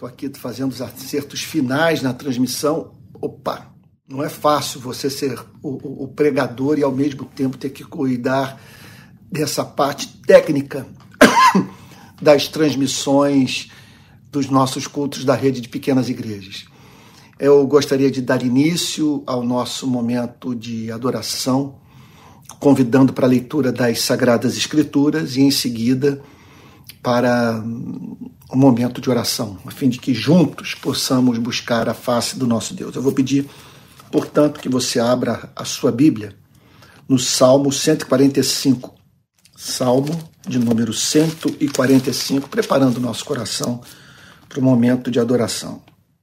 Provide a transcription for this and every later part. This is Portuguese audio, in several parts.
Estou aqui fazendo os acertos finais na transmissão. Opa, não é fácil você ser o, o, pregador e ao mesmo tempo ter que cuidar dessa parte técnica das transmissões dos nossos cultos da rede de pequenas igrejas. Eu gostaria de dar início ao nosso momento de adoração, convidando para a leitura das Sagradas Escrituras e, em seguida, para um momento de oração, a fim de que juntos possamos buscar a face do nosso Deus. Eu vou pedir, portanto, que você abra a sua Bíblia no Salmo 145. Salmo de número 145, preparando o nosso coração para o momento de adoração.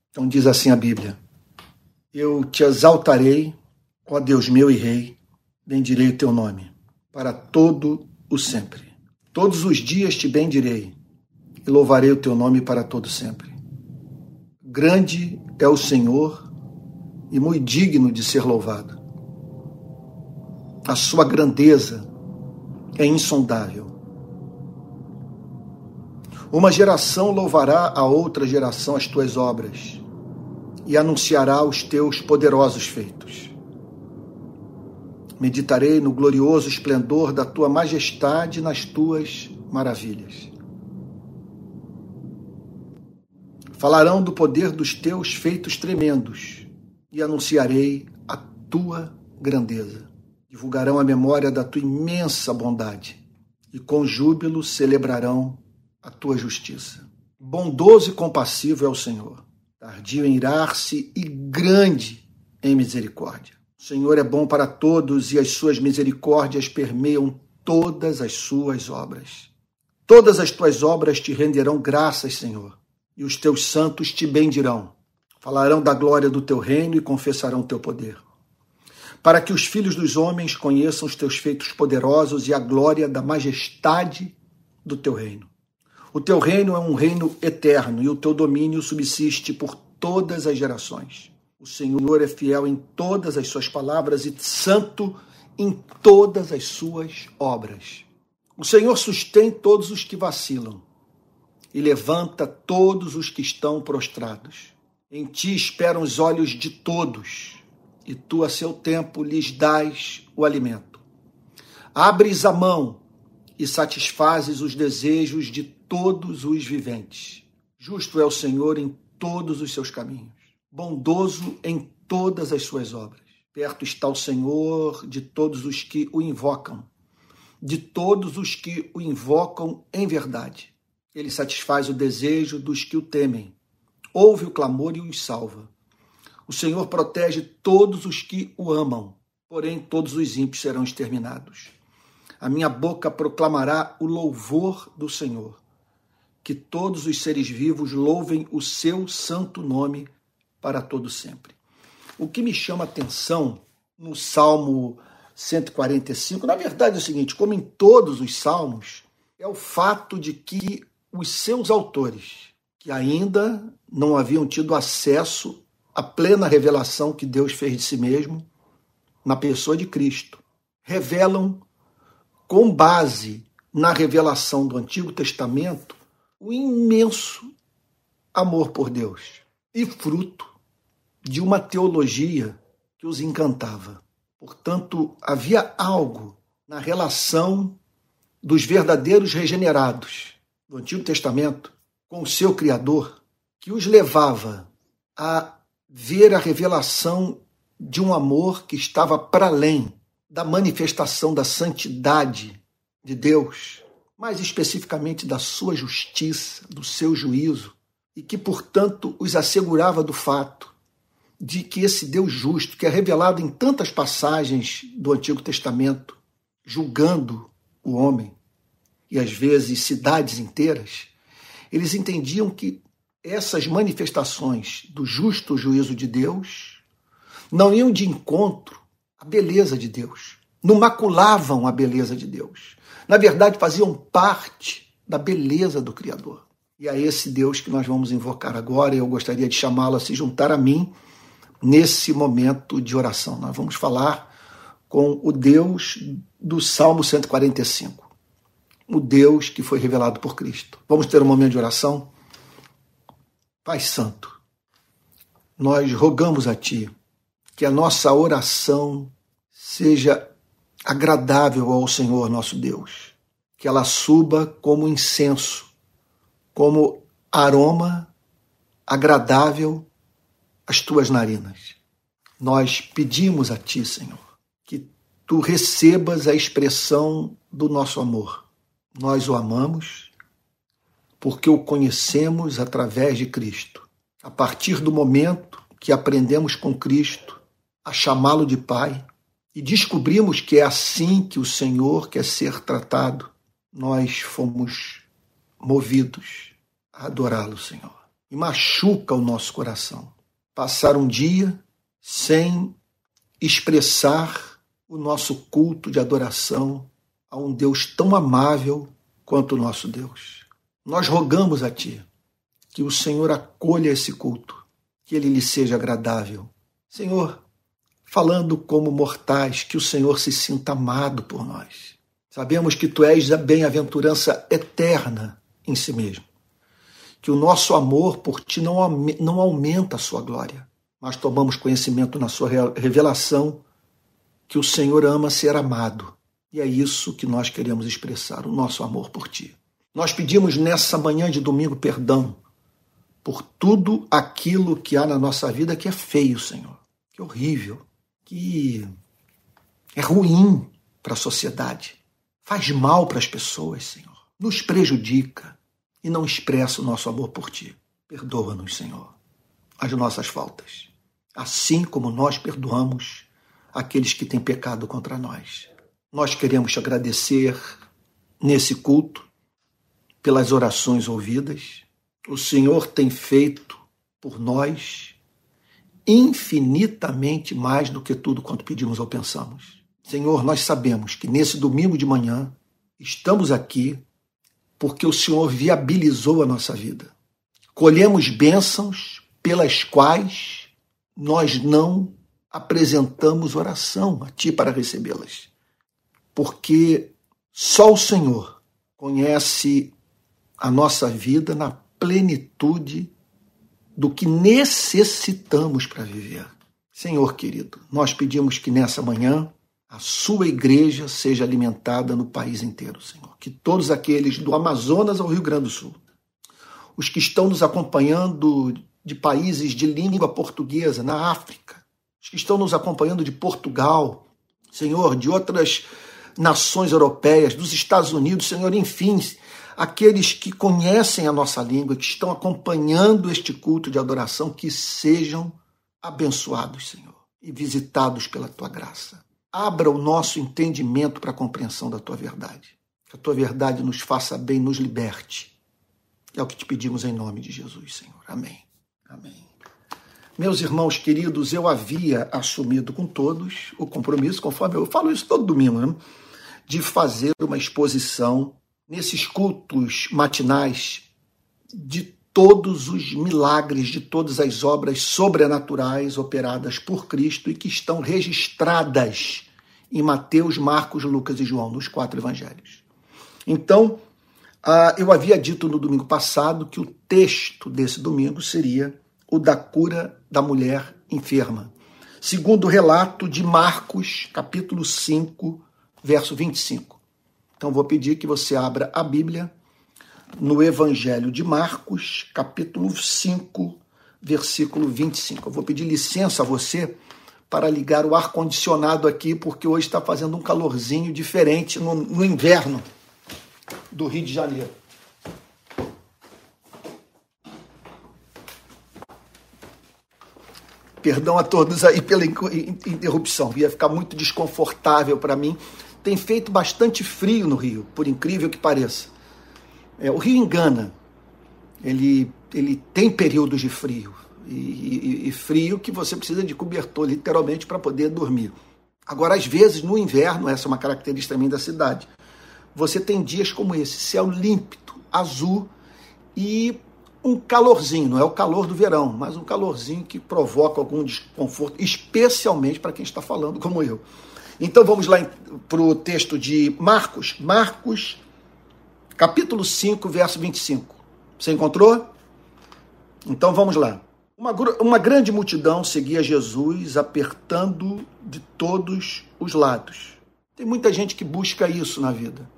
Então diz assim a Bíblia: Eu te exaltarei, ó Deus meu e Rei, bendirei o teu nome, para todo o sempre. Todos os dias te bendirei e louvarei o teu nome para todo sempre. Grande é o Senhor e muito digno de ser louvado. A sua grandeza é insondável. Uma geração louvará a outra geração as tuas obras e anunciará os teus poderosos feitos. Meditarei no glorioso esplendor da tua majestade nas tuas maravilhas. Falarão do poder dos teus feitos tremendos e anunciarei a tua grandeza. Divulgarão a memória da tua imensa bondade e com júbilo celebrarão a tua justiça. Bondoso e compassivo é o Senhor tardio em irar-se e grande em misericórdia. O Senhor é bom para todos e as suas misericórdias permeiam todas as suas obras. Todas as tuas obras te renderão graças, Senhor, e os teus santos te bendirão. Falarão da glória do teu reino e confessarão teu poder. Para que os filhos dos homens conheçam os teus feitos poderosos e a glória da majestade do teu reino. O teu reino é um reino eterno e o teu domínio subsiste por todas as gerações. O Senhor é fiel em todas as suas palavras e santo em todas as suas obras. O Senhor sustém todos os que vacilam e levanta todos os que estão prostrados. Em ti esperam os olhos de todos, e tu a seu tempo lhes dás o alimento. Abres a mão e satisfazes os desejos de todos os viventes. Justo é o Senhor em todos os seus caminhos, bondoso em todas as suas obras. Perto está o Senhor de todos os que o invocam, de todos os que o invocam em verdade. Ele satisfaz o desejo dos que o temem, ouve o clamor e os salva. O Senhor protege todos os que o amam, porém todos os ímpios serão exterminados. A minha boca proclamará o louvor do Senhor que todos os seres vivos louvem o seu santo nome para todo sempre. O que me chama a atenção no Salmo 145, na verdade é o seguinte, como em todos os salmos, é o fato de que os seus autores, que ainda não haviam tido acesso à plena revelação que Deus fez de si mesmo na pessoa de Cristo, revelam com base na revelação do Antigo Testamento o imenso amor por Deus e fruto de uma teologia que os encantava. Portanto, havia algo na relação dos verdadeiros regenerados do Antigo Testamento com o seu Criador que os levava a ver a revelação de um amor que estava para além da manifestação da santidade de Deus mais especificamente da sua justiça, do seu juízo, e que, portanto, os assegurava do fato de que esse Deus justo, que é revelado em tantas passagens do Antigo Testamento, julgando o homem e às vezes cidades inteiras, eles entendiam que essas manifestações do justo juízo de Deus não iam de encontro à beleza de Deus, não maculavam a beleza de Deus na verdade faziam parte da beleza do Criador. E é esse Deus que nós vamos invocar agora, eu gostaria de chamá-lo a se juntar a mim nesse momento de oração. Nós vamos falar com o Deus do Salmo 145, o Deus que foi revelado por Cristo. Vamos ter um momento de oração? Pai Santo, nós rogamos a Ti que a nossa oração seja agradável ao Senhor nosso Deus, que ela suba como incenso, como aroma agradável às tuas narinas. Nós pedimos a Ti, Senhor, que Tu recebas a expressão do nosso amor. Nós o amamos porque o conhecemos através de Cristo. A partir do momento que aprendemos com Cristo a chamá-lo de Pai e descobrimos que é assim que o Senhor quer ser tratado, nós fomos movidos a adorá-lo, Senhor. E machuca o nosso coração. Passar um dia sem expressar o nosso culto de adoração a um Deus tão amável quanto o nosso Deus. Nós rogamos a Ti que o Senhor acolha esse culto, que ele lhe seja agradável. Senhor, falando como mortais, que o Senhor se sinta amado por nós. Sabemos que Tu és a bem-aventurança eterna em si mesmo. Que o nosso amor por Ti não, não aumenta a Sua glória, mas tomamos conhecimento na Sua revelação que o Senhor ama ser amado. E é isso que nós queremos expressar, o nosso amor por Ti. Nós pedimos nessa manhã de domingo perdão por tudo aquilo que há na nossa vida que é feio, Senhor, que é horrível, que é ruim para a sociedade, faz mal para as pessoas, Senhor, nos prejudica e não expressa o nosso amor por Ti. Perdoa-nos, Senhor, as nossas faltas, assim como nós perdoamos aqueles que têm pecado contra nós. Nós queremos te agradecer nesse culto pelas orações ouvidas. O Senhor tem feito por nós infinitamente mais do que tudo quanto pedimos ou pensamos. Senhor, nós sabemos que nesse domingo de manhã estamos aqui porque o Senhor viabilizou a nossa vida. Colhemos bênçãos pelas quais nós não apresentamos oração a Ti para recebê-las. Porque só o Senhor conhece a nossa vida na plenitude do que necessitamos para viver. Senhor querido, nós pedimos que nessa manhã a sua igreja seja alimentada no país inteiro, Senhor. Que todos aqueles do Amazonas ao Rio Grande do Sul, os que estão nos acompanhando de países de língua portuguesa na África, os que estão nos acompanhando de Portugal, Senhor, de outras nações europeias, dos Estados Unidos, Senhor, enfim, aqueles que conhecem a nossa língua, que estão acompanhando este culto de adoração, que sejam abençoados, Senhor, e visitados pela tua graça. Abra o nosso entendimento para a compreensão da tua verdade. Que a tua verdade nos faça bem, nos liberte. É o que te pedimos em nome de Jesus, Senhor. Amém. Amém. Meus irmãos queridos, eu havia assumido com todos o compromisso, conforme eu falo isso todo domingo, né? De fazer uma exposição nesses cultos matinais de todos os milagres, de todas as obras sobrenaturais operadas por Cristo e que estão registradas em Mateus, Marcos, Lucas e João, nos quatro evangelhos. Então, eu havia dito no domingo passado que o texto desse domingo seria o da cura da mulher enferma, segundo o relato de Marcos, capítulo 5, verso 25. Então vou pedir que você abra a Bíblia no Evangelho de Marcos, capítulo 5, versículo 25. Eu vou pedir licença a você para ligar o ar-condicionado aqui, porque hoje está fazendo um calorzinho diferente no, no inverno do Rio de Janeiro. Perdão a todos aí pela interrupção, ia ficar muito desconfortável para mim tem feito bastante frio no Rio, por incrível que pareça. É, o Rio engana. Ele, ele tem períodos de frio. E, e, e frio que você precisa de cobertor, literalmente, para poder dormir. Agora, às vezes, no inverno, essa é uma característica também da cidade, você tem dias como esse, céu límpido, azul e um calorzinho, não é o calor do verão, mas um calorzinho que provoca algum desconforto, especialmente para quem está falando como eu. Então vamos lá para o texto de Marcos, Marcos, capítulo 5, verso 25. Você encontrou? Então vamos lá. Uma, uma grande multidão seguia Jesus, apertando de todos os lados. Tem muita gente que busca isso na vida.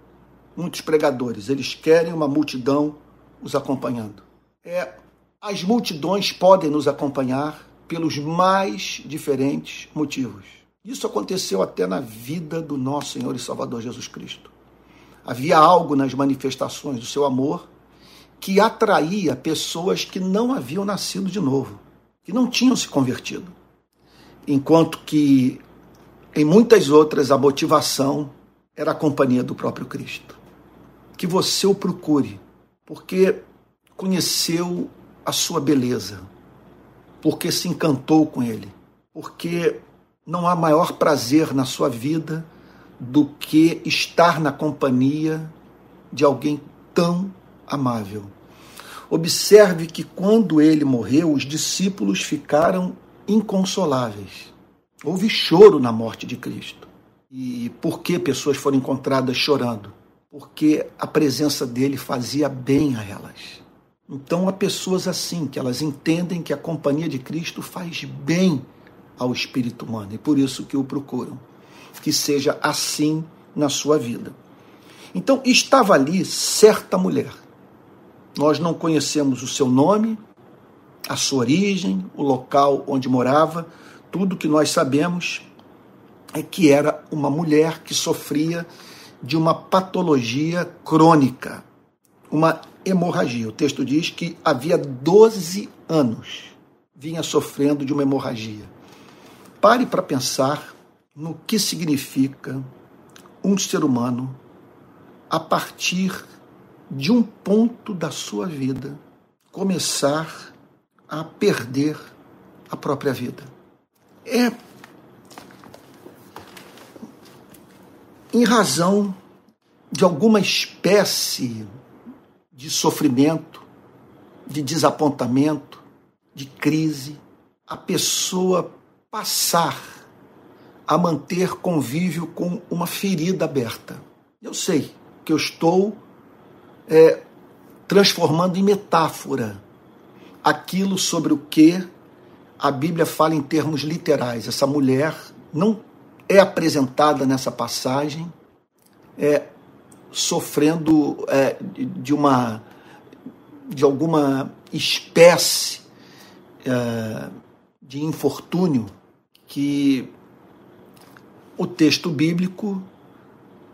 Muitos pregadores, eles querem uma multidão os acompanhando. É, as multidões podem nos acompanhar pelos mais diferentes motivos. Isso aconteceu até na vida do nosso Senhor e Salvador Jesus Cristo. Havia algo nas manifestações do seu amor que atraía pessoas que não haviam nascido de novo, que não tinham se convertido. Enquanto que em muitas outras a motivação era a companhia do próprio Cristo. Que você o procure, porque conheceu a sua beleza, porque se encantou com ele, porque não há maior prazer na sua vida do que estar na companhia de alguém tão amável. Observe que quando ele morreu, os discípulos ficaram inconsoláveis. Houve choro na morte de Cristo. E por que pessoas foram encontradas chorando? Porque a presença dele fazia bem a elas. Então há pessoas assim, que elas entendem que a companhia de Cristo faz bem ao espírito humano e por isso que o procuram. Que seja assim na sua vida. Então estava ali certa mulher nós não conhecemos o seu nome, a sua origem, o local onde morava. Tudo que nós sabemos é que era uma mulher que sofria de uma patologia crônica, uma hemorragia. O texto diz que havia 12 anos vinha sofrendo de uma hemorragia. Pare para pensar no que significa um ser humano a partir de um ponto da sua vida começar a perder a própria vida. É em razão de alguma espécie de sofrimento, de desapontamento, de crise, a pessoa passar a manter convívio com uma ferida aberta. Eu sei que eu estou é, transformando em metáfora aquilo sobre o que a Bíblia fala em termos literais. Essa mulher não é apresentada nessa passagem é, sofrendo é, de uma de alguma espécie é, de infortúnio que o texto bíblico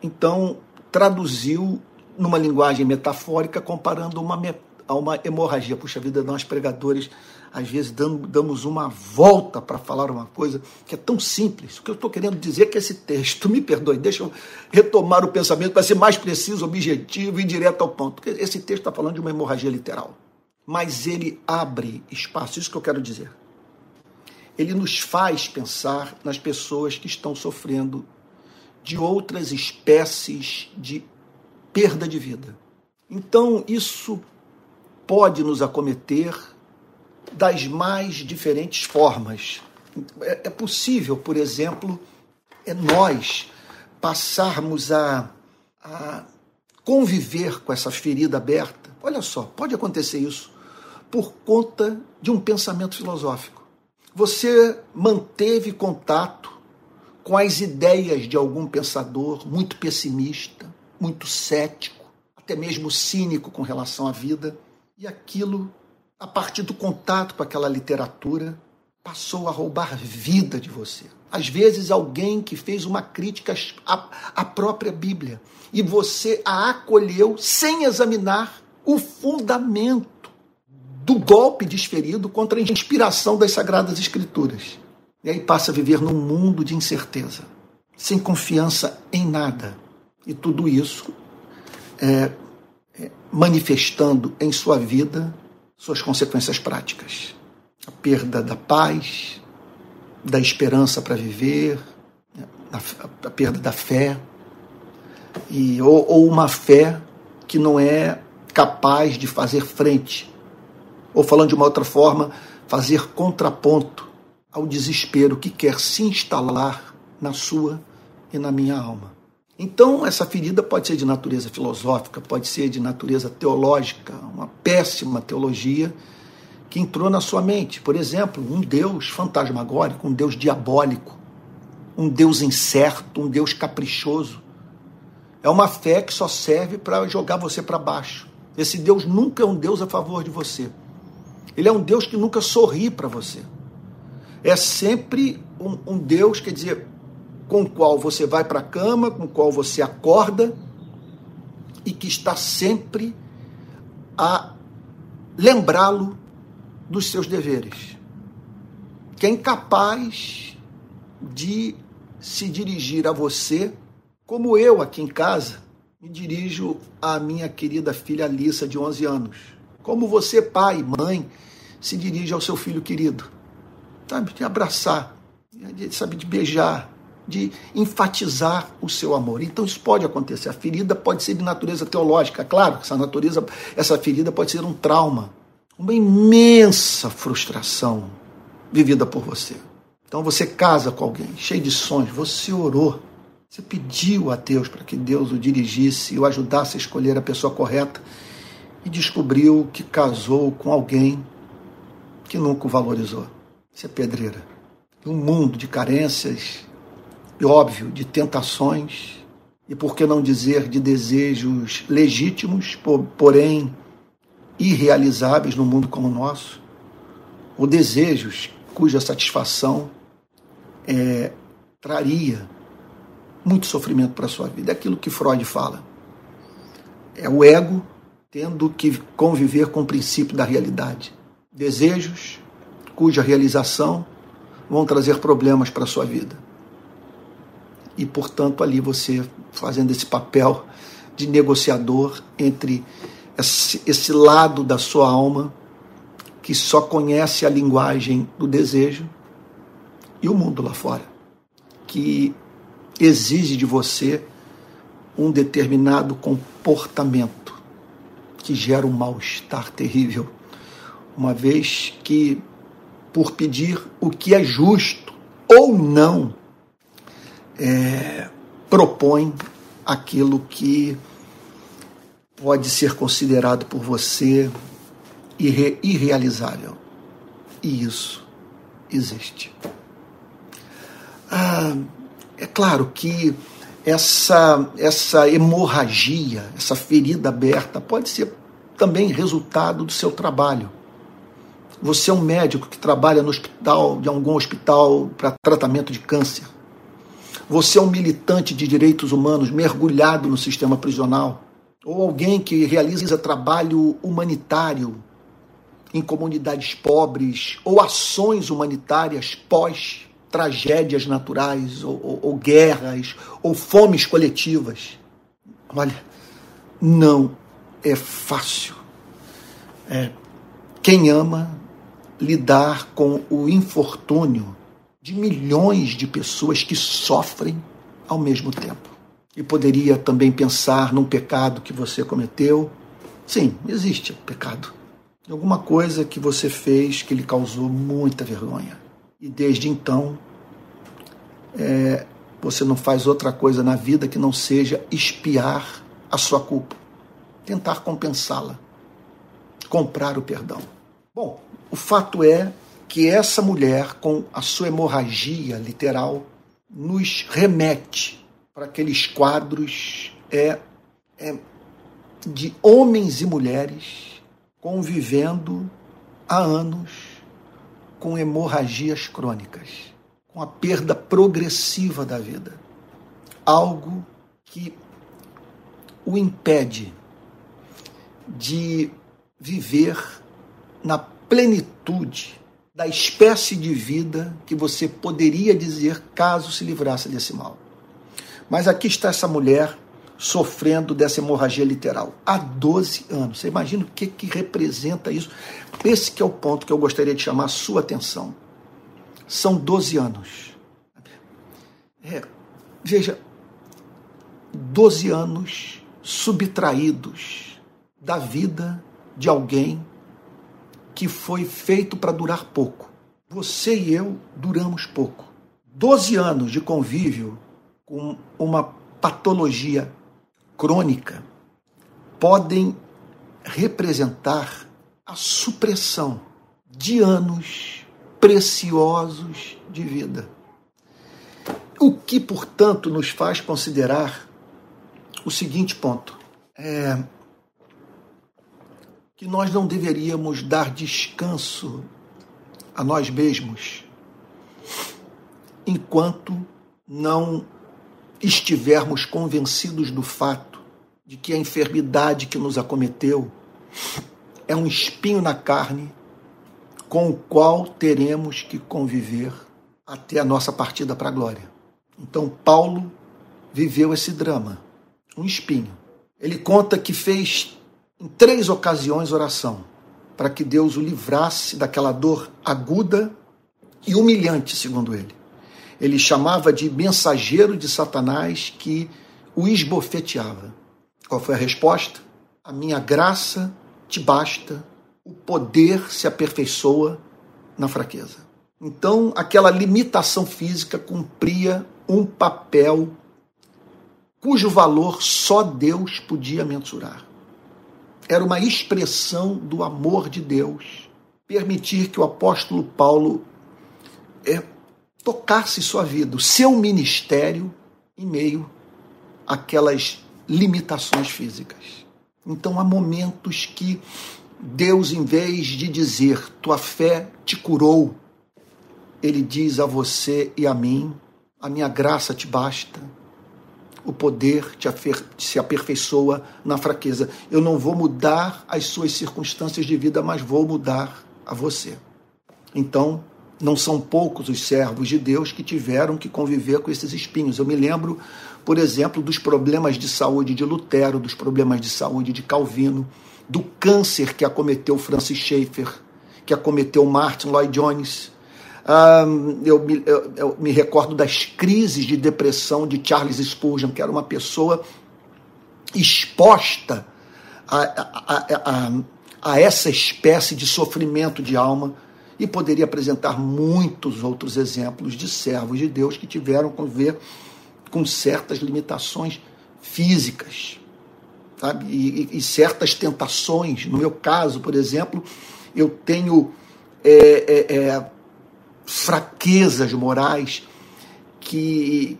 então traduziu numa linguagem metafórica, comparando uma, a uma hemorragia. Puxa vida, nós pregadores, às vezes damos uma volta para falar uma coisa que é tão simples. O que eu estou querendo dizer é que esse texto, me perdoe, deixa eu retomar o pensamento para ser mais preciso, objetivo e direto ao ponto. Esse texto está falando de uma hemorragia literal. Mas ele abre espaço, isso que eu quero dizer. Ele nos faz pensar nas pessoas que estão sofrendo de outras espécies de perda de vida. Então, isso pode nos acometer das mais diferentes formas. É, é possível, por exemplo, é nós passarmos a, a conviver com essa ferida aberta. Olha só, pode acontecer isso por conta de um pensamento filosófico. Você manteve contato com as ideias de algum pensador muito pessimista, muito cético, até mesmo cínico com relação à vida. E aquilo, a partir do contato com aquela literatura, passou a roubar vida de você. Às vezes, alguém que fez uma crítica à, à própria Bíblia e você a acolheu sem examinar o fundamento do golpe desferido contra a inspiração das Sagradas Escrituras. E aí passa a viver num mundo de incerteza, sem confiança em nada, e tudo isso é, é, manifestando em sua vida suas consequências práticas. A perda da paz, da esperança para viver, a, a, perda da fé, e, ou, ou uma fé que não é capaz de fazer frente, ou falando de uma outra forma, fazer contraponto ao desespero que quer se instalar na sua e na minha alma. Então, essa ferida pode ser de natureza filosófica, pode ser de natureza teológica, uma péssima teologia que entrou na sua mente. Por exemplo, um Deus fantasmagórico, um Deus diabólico, um Deus incerto, um Deus caprichoso. É uma fé que só serve para jogar você para baixo. Esse Deus nunca é um Deus a favor de você. Ele é um Deus que nunca sorri para você. É sempre um, um, Deus, quer dizer, com o qual você vai para a cama, com o qual você acorda e que está sempre a lembrá-lo dos seus deveres. Que é incapaz de se dirigir a você como eu aqui em casa me dirijo à minha querida filha Alissa, de 11 anos. Como você, pai, mãe, se dirige ao seu filho querido. Sabe, de abraçar, de, sabe, de beijar, de enfatizar o seu amor. Então isso pode acontecer. A ferida pode ser de natureza teológica, claro, essa natureza, essa ferida pode ser um trauma, uma imensa frustração vivida por você. Então você casa com alguém, cheio de sonhos, você orou, você pediu a Deus para que Deus o dirigisse e o ajudasse a escolher a pessoa correta e descobriu que casou com alguém que nunca o valorizou. Isso é pedreira. Um mundo de carências, e óbvio, de tentações, e por que não dizer de desejos legítimos, porém irrealizáveis num mundo como o nosso, ou desejos cuja satisfação é, traria muito sofrimento para a sua vida. É aquilo que Freud fala. É o ego tendo que conviver com o princípio da realidade desejos cuja realização vão trazer problemas para a sua vida. E, portanto, ali você fazendo esse papel de negociador entre esse, lado da sua alma que só conhece a linguagem do desejo e o mundo lá fora, que exige de você um determinado comportamento que gera um mal-estar terrível uma vez que, por pedir o que é justo ou não, é, propõe aquilo que pode ser considerado por você irre, irrealizável. E isso existe. Ah, é claro que essa, essa hemorragia, essa ferida aberta, pode ser também resultado do seu trabalho. Você é um médico que trabalha no hospital, de algum hospital para tratamento de câncer. Você é um militante de direitos humanos mergulhado no sistema prisional. Ou alguém que realiza trabalho humanitário em comunidades pobres, ou ações humanitárias pós tragédias naturais, ou, ou, ou guerras, ou fomes coletivas. Olha, não é fácil. É, quem ama lidar com o infortúnio de milhões de pessoas que sofrem ao mesmo tempo. E poderia também pensar num pecado que você cometeu. Sim, existe pecado. Alguma coisa que você fez que lhe causou muita vergonha. E desde então, é, você não faz outra coisa na vida que não seja espiar a sua culpa, tentar compensá-la, comprar o perdão. Bom, o fato é que essa mulher, com a sua hemorragia literal, nos remete para aqueles quadros é, é, de homens e mulheres convivendo há anos com hemorragias crônicas, com a perda progressiva da vida. Algo que o impede de viver na plenitude da espécie de vida que você poderia dizer caso se livrasse desse mal. Mas aqui está essa mulher sofrendo dessa hemorragia literal há 12 anos. Você imagina o que, que representa isso? Esse que é o ponto que eu gostaria de chamar a sua atenção. São 12 anos. É, veja, 12 anos subtraídos da vida de alguém que foi feito para durar pouco. Você e eu duramos pouco. Doze anos de convívio com uma patologia crônica podem representar a supressão de anos preciosos de vida. O que, portanto, nos faz considerar o seguinte ponto: é que nós não deveríamos dar descanso a nós mesmos enquanto não estivermos convencidos do fato de que a enfermidade que nos acometeu é um espinho na carne com o qual teremos que conviver até a nossa partida para a glória. Então, Paulo viveu esse drama, um espinho. Ele conta que fez em três ocasiões oração para que Deus o livrasse daquela dor aguda e humilhante, segundo ele. Ele chamava de mensageiro de Satanás que o esbofeteava. Qual foi a resposta? A minha graça te basta, o poder se aperfeiçoa na fraqueza. Então, aquela limitação física cumpria um papel cujo valor só Deus podia mensurar. Era uma expressão do amor de Deus permitir que o apóstolo Paulo é, tocasse sua vida, o seu ministério, em meio àquelas limitações físicas. Então há momentos que Deus, em vez de dizer tua fé te curou, ele diz a você e a mim: a minha graça te basta, o poder te se aperfeiçoa na fraqueza. Eu não vou mudar as suas circunstâncias de vida, mas vou mudar a você. Então, não são poucos os servos de Deus que tiveram que conviver com esses espinhos. Eu me lembro, por exemplo, dos problemas de saúde de Lutero, dos problemas de saúde de Calvino, do câncer que acometeu Francis Schaeffer, que acometeu Martin Lloyd Jones. eu, me, eu, eu me recordo das crises de depressão de Charles Spurgeon, que era uma pessoa exposta a, a, a, a essa espécie de sofrimento de alma e poderia apresentar muitos outros exemplos de servos de Deus que tiveram que ver com certas limitações físicas, sabe? E, e, e certas tentações. No meu caso, por exemplo, eu tenho é, é, é, fraquezas morais que,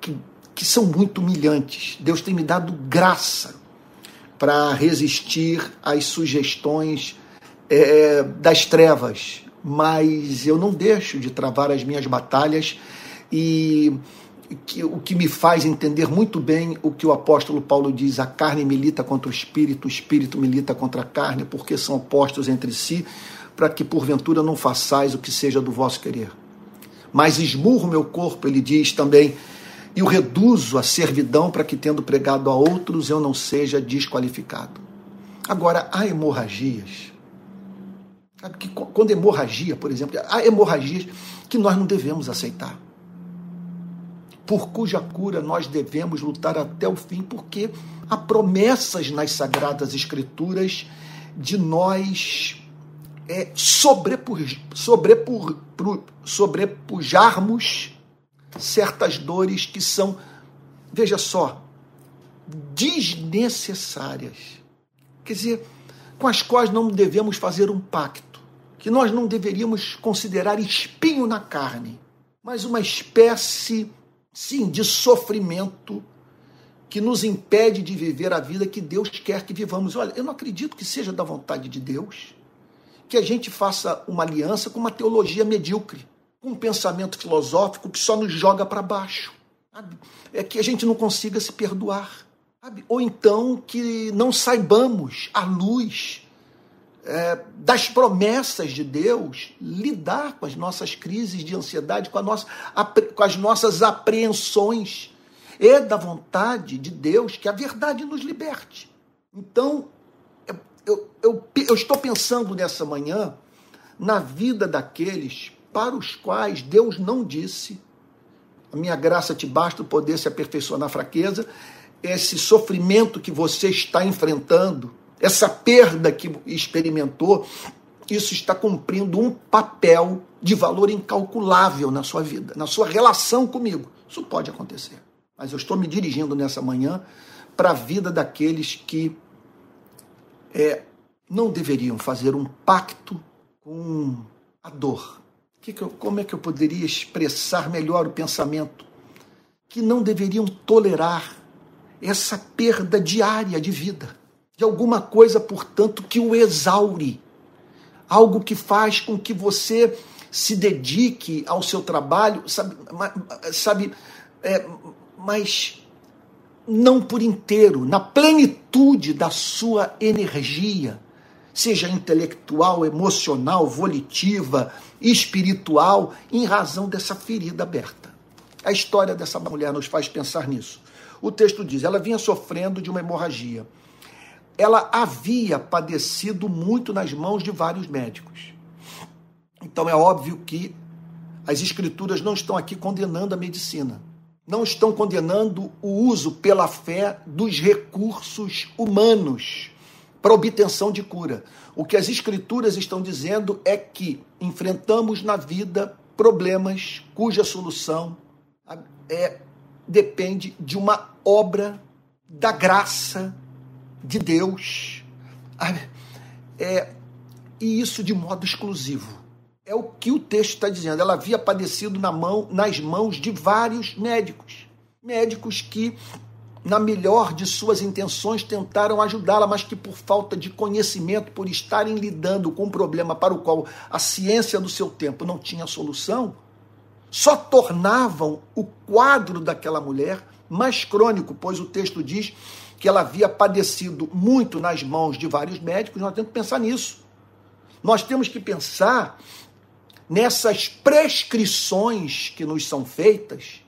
que, que são muito humilhantes. Deus tem me dado graça para resistir às sugestões é, das trevas, mas eu não deixo de travar as minhas batalhas e que, o que me faz entender muito bem o que o apóstolo Paulo diz: a carne milita contra o espírito, o espírito milita contra a carne, porque são opostos entre si, para que porventura não façais o que seja do vosso querer. Mas esmurro meu corpo, ele diz também, e o reduzo à servidão para que, tendo pregado a outros, eu não seja desqualificado. Agora, há hemorragias quando hemorragia, por exemplo, há hemorragias que nós não devemos aceitar. Por cuja cura nós devemos lutar até o fim, porque há promessas nas Sagradas Escrituras de nós é, sobrepuj, sobrepujarmos certas dores que são, veja só, desnecessárias. Quer dizer, com as quais não devemos fazer um pacto que nós não deveríamos considerar espinho na carne, mas uma espécie, sim, de sofrimento que nos impede de viver a vida que Deus quer que vivamos. Olha, eu não acredito que seja da vontade de Deus que a gente faça uma aliança com uma teologia medíocre, com um pensamento filosófico que só nos joga para baixo. Sabe? É que a gente não consiga se perdoar. Sabe? Ou então que não saibamos a luz é, das promessas de Deus, lidar com as nossas crises de ansiedade, com, nossa, com as nossas apreensões. É da vontade de Deus que a verdade nos liberte. Então, eu, eu, eu estou pensando nessa manhã na vida daqueles para os quais Deus não disse: a minha graça te basta o poder se aperfeiçoar na fraqueza. Esse sofrimento que você está enfrentando, essa perda que experimentou, isso está cumprindo um papel de valor incalculável na sua vida, na sua relação comigo. Isso pode acontecer. Mas eu estou me dirigindo nessa manhã para a vida daqueles que é, não deveriam fazer um pacto com a dor. Que que eu, como é que eu poderia expressar melhor o pensamento? Que não deveriam tolerar essa perda diária de vida, de alguma coisa, portanto, que o exaure, algo que faz com que você se dedique ao seu trabalho, sabe, sabe é, mas não por inteiro, na plenitude da sua energia, seja intelectual, emocional, volitiva, espiritual, em razão dessa ferida aberta. A história dessa mulher nos faz pensar nisso. O texto diz: ela vinha sofrendo de uma hemorragia. Ela havia padecido muito nas mãos de vários médicos. Então é óbvio que as escrituras não estão aqui condenando a medicina não estão condenando o uso pela fé dos recursos humanos para obtenção de cura. O que as escrituras estão dizendo é que enfrentamos na vida problemas cuja solução é, depende de uma obra da graça de Deus. É, e isso de modo exclusivo. É o que o texto está dizendo. Ela havia padecido na mão, nas mãos de vários médicos. Médicos que, na melhor de suas intenções, tentaram ajudá-la, mas que, por falta de conhecimento, por estarem lidando com um problema para o qual a ciência do seu tempo não tinha solução, só tornavam o quadro daquela mulher mais crônico, pois o texto diz que ela havia padecido muito nas mãos de vários médicos. Nós temos que pensar nisso. Nós temos que pensar nessas prescrições que nos são feitas,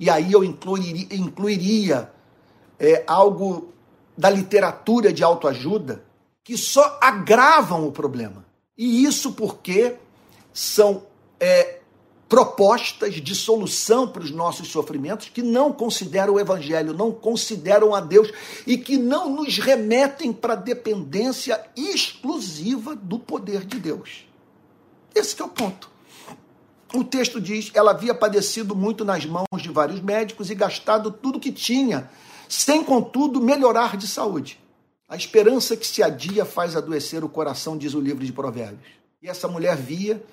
e aí eu incluiria, incluiria é, algo da literatura de autoajuda, que só agravam o problema. E isso porque são é, propostas de solução para os nossos sofrimentos que não consideram o Evangelho, não consideram a Deus e que não nos remetem para a dependência exclusiva do poder de Deus. Esse é o ponto. O texto diz: ela havia padecido muito nas mãos de vários médicos e gastado tudo que tinha, sem contudo melhorar de saúde. A esperança que se adia faz adoecer o coração, diz o livro de Provérbios. E essa mulher via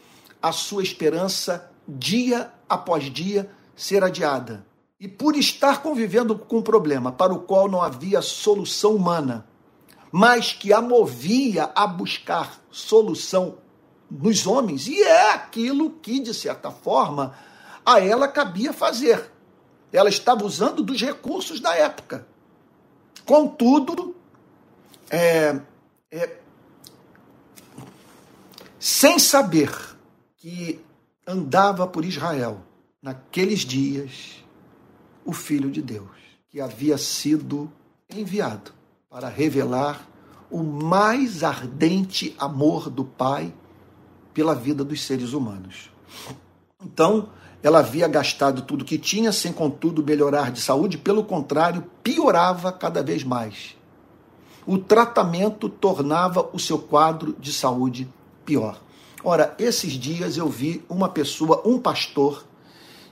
a sua esperança dia após dia ser adiada. E por estar convivendo com um problema para o qual não havia solução humana, mas que a movia a buscar solução nos homens, e é aquilo que, de certa forma, a ela cabia fazer. Ela estava usando dos recursos da época. Contudo, é, é, sem saber que andava por Israel naqueles dias o Filho de Deus, que havia sido enviado para revelar o mais ardente amor do Pai pela vida dos seres humanos. Então, ela havia gastado tudo que tinha, sem contudo melhorar de saúde, pelo contrário, piorava cada vez mais. O tratamento tornava o seu quadro de saúde pior. Ora, esses dias eu vi uma pessoa, um pastor,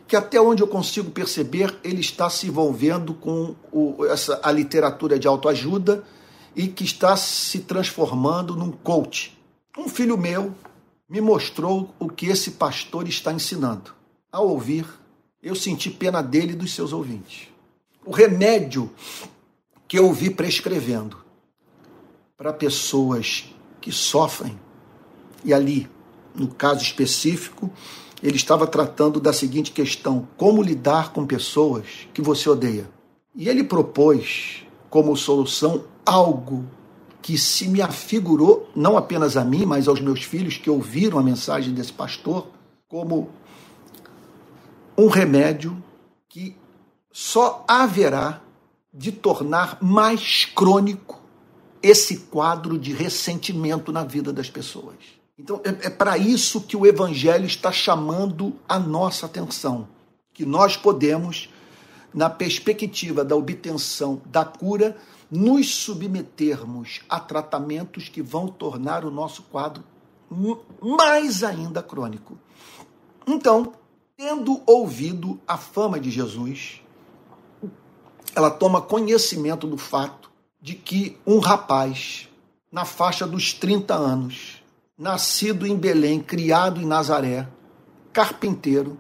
que até onde eu consigo perceber, ele está se envolvendo com o, essa, a literatura de autoajuda e que está se transformando num coach. Um filho meu me mostrou o que esse pastor está ensinando. Ao ouvir, eu senti pena dele e dos seus ouvintes. O remédio que eu vi prescrevendo para pessoas que sofrem, e ali, no caso específico, ele estava tratando da seguinte questão: como lidar com pessoas que você odeia. E ele propôs como solução algo que se me afigurou, não apenas a mim, mas aos meus filhos que ouviram a mensagem desse pastor, como um remédio que só haverá de tornar mais crônico esse quadro de ressentimento na vida das pessoas. Então, é, é para isso que o Evangelho está chamando a nossa atenção, que nós podemos, na perspectiva da obtenção da cura, nos submetermos a tratamentos que vão tornar o nosso quadro mais ainda crônico. Então, tendo ouvido a fama de Jesus, ela toma conhecimento do fato de que um rapaz, na faixa dos 30 anos, nascido em Belém, criado em Nazaré, carpinteiro,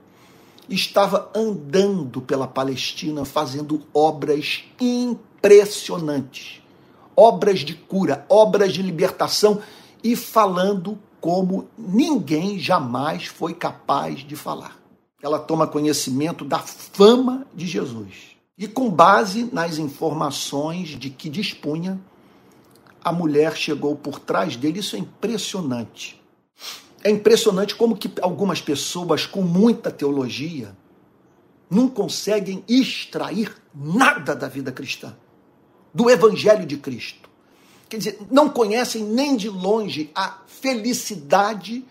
estava andando pela Palestina fazendo obras impressionantes, obras de cura, obras de libertação e falando como ninguém jamais foi capaz de falar. Ela toma conhecimento da fama de Jesus. E com base nas informações de que dispunha, a mulher chegou por trás dele. Isso é impressionante. É impressionante como que algumas pessoas com muita teologia não conseguem extrair nada da vida cristã, do evangelho de Cristo. Quer dizer, não conhecem nem de longe a felicidade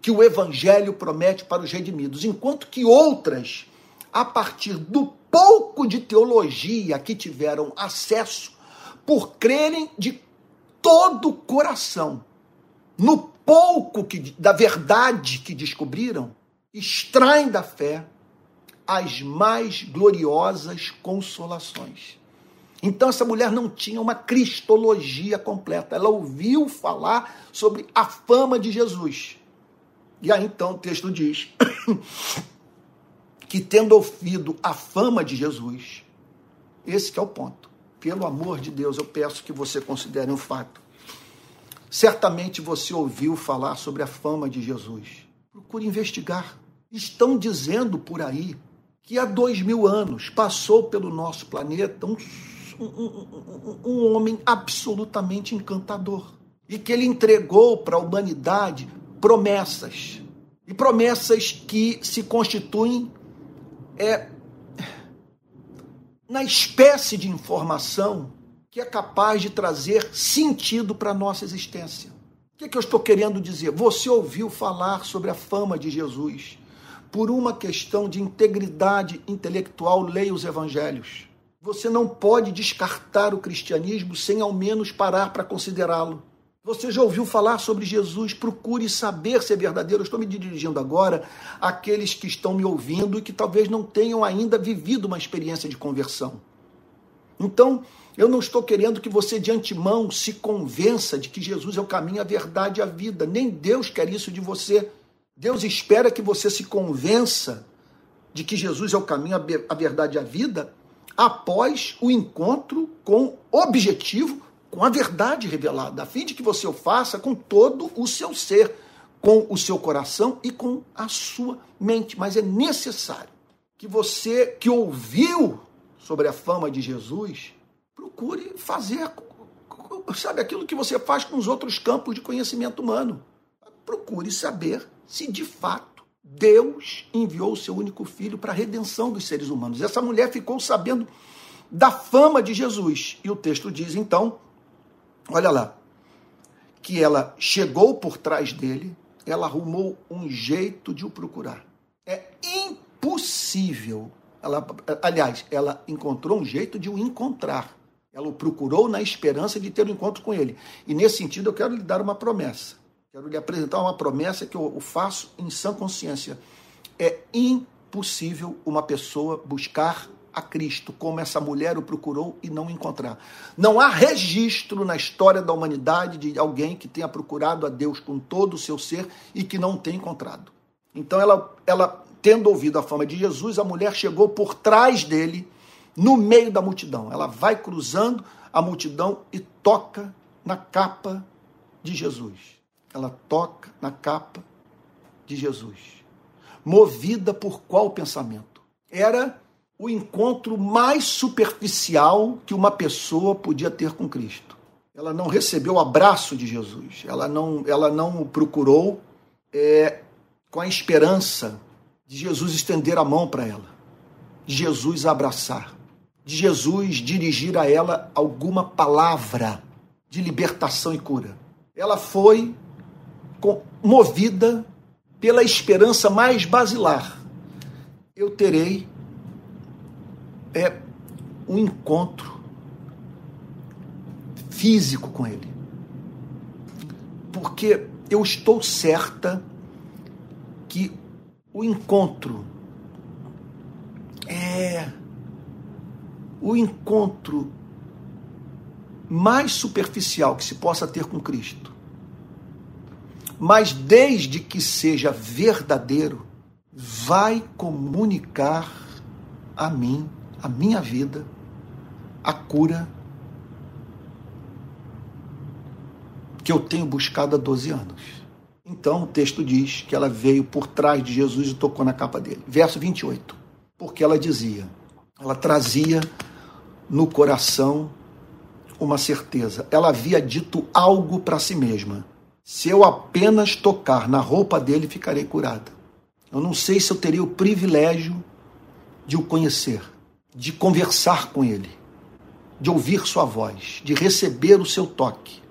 que o evangelho promete para os redimidos, enquanto que outras, a partir do pouco de teologia que tiveram acesso, por crerem de todo o coração no pouco que, da verdade que descobriram, extraem da fé as mais gloriosas consolações. Então essa mulher não tinha uma cristologia completa. Ela ouviu falar sobre a fama de Jesus. E aí então o texto diz que tendo ouvido a fama de Jesus, esse é o ponto. Pelo amor de Deus, eu peço que você considere um fato. Certamente você ouviu falar sobre a fama de Jesus. Procure investigar. Estão dizendo por aí que há dois mil anos passou pelo nosso planeta um, um, um, um homem absolutamente encantador e que ele entregou para a humanidade promessas e promessas que se constituem é, na espécie de informação que é capaz de trazer sentido para a nossa existência. O que, é que eu estou querendo dizer? Você ouviu falar sobre a fama de Jesus. Por uma questão de integridade intelectual, leia os evangelhos. Você não pode descartar o cristianismo sem ao menos parar para considerá-lo. Você já ouviu falar sobre Jesus? Procure saber se é verdadeiro. Eu estou me dirigindo agora àqueles que estão me ouvindo e que talvez não tenham ainda vivido uma experiência de conversão. Então, eu não estou querendo que você de antemão se convença de que Jesus é o caminho, a verdade e a vida. Nem Deus quer isso de você. Deus espera que você se convença de que Jesus é o caminho, a verdade e a vida após o encontro com objetivo com a verdade revelada, a fim de que você o faça com todo o seu ser, com o seu coração e com a sua mente. Mas é necessário que você que ouviu sobre a fama de Jesus, procure fazer, sabe, aquilo que você faz com os outros campos de conhecimento humano. Procure saber se de fato Deus enviou o seu único filho para a redenção dos seres humanos. Essa mulher ficou sabendo da fama de Jesus. E o texto diz então Olha lá, que ela chegou por trás dele, ela arrumou um jeito de o procurar. É impossível. Ela, aliás, ela encontrou um jeito de o encontrar. Ela o procurou na esperança de ter um encontro com ele. E nesse sentido, eu quero lhe dar uma promessa. Quero lhe apresentar uma promessa que eu faço em sã consciência. É impossível uma pessoa buscar a Cristo, como essa mulher o procurou e não encontrar. Não há registro na história da humanidade de alguém que tenha procurado a Deus com todo o seu ser e que não tenha encontrado. Então, ela, ela tendo ouvido a fama de Jesus, a mulher chegou por trás dele, no meio da multidão. Ela vai cruzando a multidão e toca na capa de Jesus. Ela toca na capa de Jesus. Movida por qual pensamento? Era o encontro mais superficial que uma pessoa podia ter com Cristo. Ela não recebeu o abraço de Jesus, ela não, ela não procurou é, com a esperança de Jesus estender a mão para ela, de Jesus abraçar, de Jesus dirigir a ela alguma palavra de libertação e cura. Ela foi movida pela esperança mais basilar. Eu terei é um encontro físico com Ele. Porque eu estou certa que o encontro é o encontro mais superficial que se possa ter com Cristo. mas desde que seja verdadeiro, vai comunicar a mim, a minha vida, a cura que eu tenho buscado há 12 anos. Então o texto diz que ela veio por trás de Jesus e tocou na capa dele. Verso 28. Porque ela dizia, ela trazia no coração uma certeza. Ela havia dito algo para si mesma. Se eu apenas tocar na roupa dele, ficarei curada. Eu não sei se eu teria o privilégio de o conhecer, de conversar com ele, de ouvir sua voz, de receber o seu toque.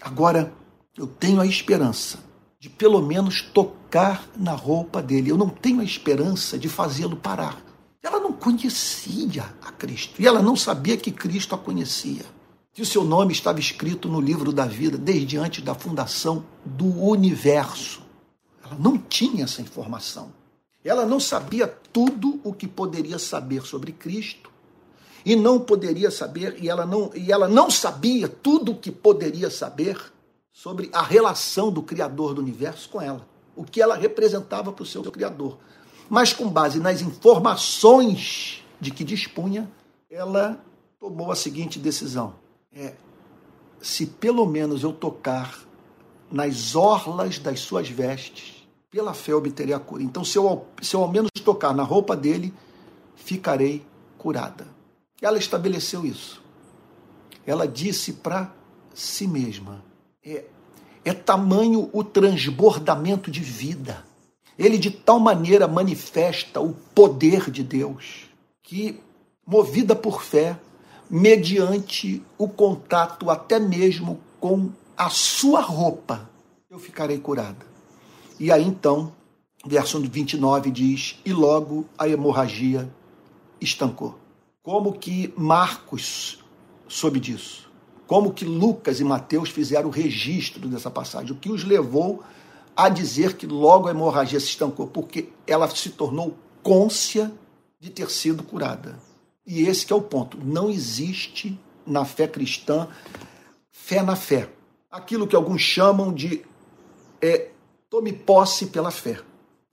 Agora, eu tenho a esperança de pelo menos tocar na roupa dele. Eu não tenho a esperança de fazê-lo parar. Ela não conhecia a Cristo e ela não sabia que Cristo a conhecia. Que o seu nome estava escrito no livro da vida desde antes da fundação do universo. Ela não tinha essa informação. Ela não sabia tudo o que poderia saber sobre Cristo e não poderia saber e ela não e ela não sabia tudo o que poderia saber sobre a relação do criador do universo com ela, o que ela representava para o seu criador. Mas com base nas informações de que dispunha, ela tomou a seguinte decisão: é, se pelo menos eu tocar nas orlas das suas vestes, pela fé obterei a cura. Então, se eu, se eu ao menos tocar na roupa dele, ficarei curada. Ela estabeleceu isso. Ela disse para si mesma: é, é tamanho o transbordamento de vida ele de tal maneira manifesta o poder de Deus que, movida por fé, mediante o contato até mesmo com a sua roupa, eu ficarei curada. E aí então, verso 29 diz: E logo a hemorragia estancou. Como que Marcos soube disso? Como que Lucas e Mateus fizeram o registro dessa passagem? O que os levou a dizer que logo a hemorragia se estancou, porque ela se tornou côncia de ter sido curada. E esse é o ponto. Não existe na fé cristã fé na fé. Aquilo que alguns chamam de é, tome posse pela fé.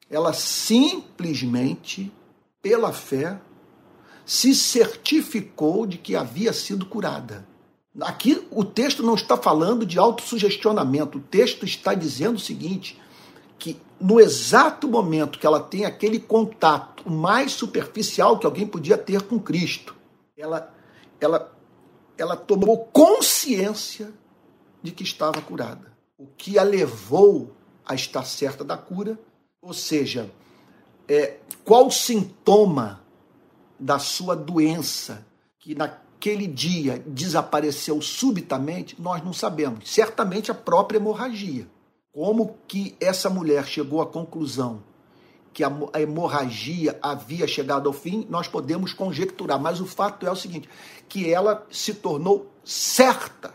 Ela simplesmente, pela fé, se certificou de que havia sido curada. Aqui o texto não está falando de autossugestionamento, o texto está dizendo o seguinte: que no exato momento que ela tem aquele contato mais superficial que alguém podia ter com Cristo, ela, ela, ela tomou consciência de que estava curada. O que a levou a estar certa da cura, ou seja, é, qual sintoma da sua doença que na aquele dia desapareceu subitamente, nós não sabemos. Certamente a própria hemorragia. Como que essa mulher chegou à conclusão que a, hemorragia havia chegado ao fim, nós podemos conjecturar, mas o fato é o seguinte, que ela se tornou certa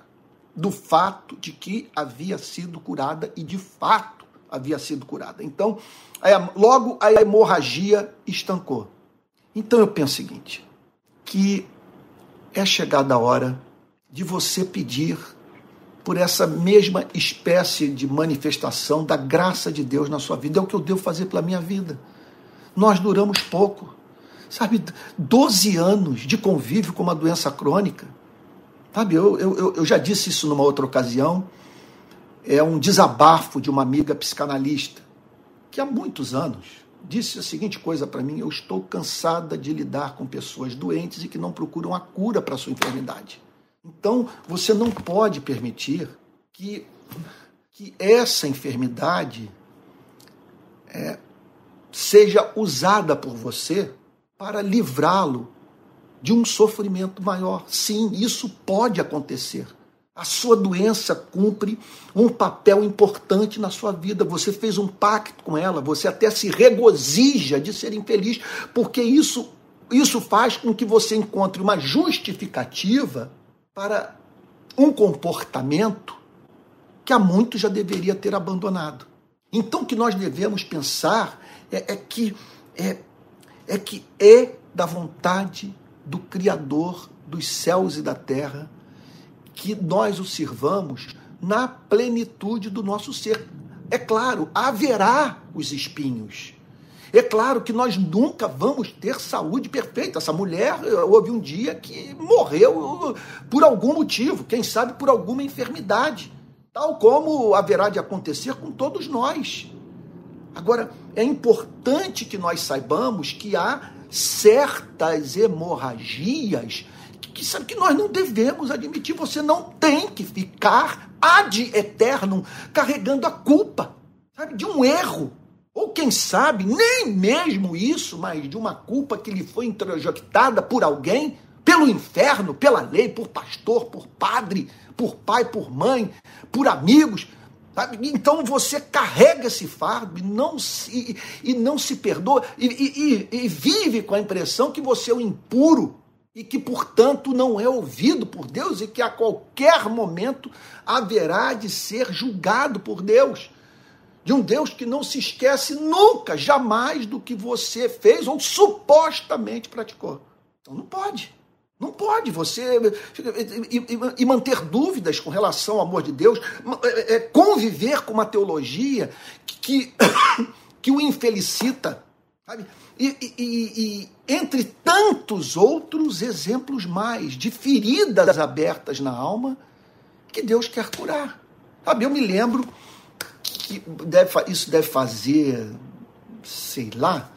do fato de que havia sido curada e de fato havia sido curada. Então, logo a hemorragia estancou. Então eu penso o seguinte, que é chegada a hora de você pedir por essa mesma espécie de manifestação da graça de Deus na sua vida. É o que eu devo fazer pela minha vida. Nós duramos pouco. Sabe, 12 anos de convívio com uma doença crônica. Sabe, eu, eu, eu já disse isso numa outra ocasião. É um desabafo de uma amiga psicanalista que há muitos anos disse a seguinte coisa para mim: eu estou cansada de lidar com pessoas doentes e que não procuram a cura para sua enfermidade. Então, você não pode permitir que, que essa enfermidade é, seja usada por você para livrá-lo de um sofrimento maior. Sim, isso pode acontecer. A sua doença cumpre um papel importante na sua vida. Você fez um pacto com ela, você até se regozija de ser infeliz, porque isso, isso faz com que você encontre uma justificativa para um comportamento que há muito já deveria ter abandonado. Então, o que nós devemos pensar é, é que é, é que é da vontade do Criador dos céus e da terra que nós o sirvamos na plenitude do nosso ser. É claro, haverá os espinhos. É claro que nós nunca vamos ter saúde perfeita. Essa mulher, houve um dia que morreu por algum motivo, quem sabe por alguma enfermidade, tal como haverá de acontecer com todos nós. Agora, é importante que nós saibamos que há certas hemorragias que sabe que nós não devemos admitir. Você não tem que ficar ad eterno carregando a culpa sabe, de um erro. Ou quem sabe, nem mesmo isso, mas de uma culpa que lhe foi introjectada por alguém, pelo inferno, pela lei, por pastor, por padre, por pai, por mãe, por amigos. Sabe? Então você carrega esse fardo e não se, e não se perdoa e, e, e vive com a impressão que você é o impuro e que, portanto, não é ouvido por Deus e que a qualquer momento haverá de ser julgado por Deus. De um Deus que não se esquece nunca, jamais do que você fez ou supostamente praticou. Então não pode. Não pode você e, manter dúvidas com relação ao amor de Deus, é, é, conviver com uma teologia que, que, que o infelicita, sabe? E, e, entre tantos outros exemplos mais de feridas abertas na alma que Deus quer curar. Sabe, eu me lembro que deve, isso deve fazer, sei lá,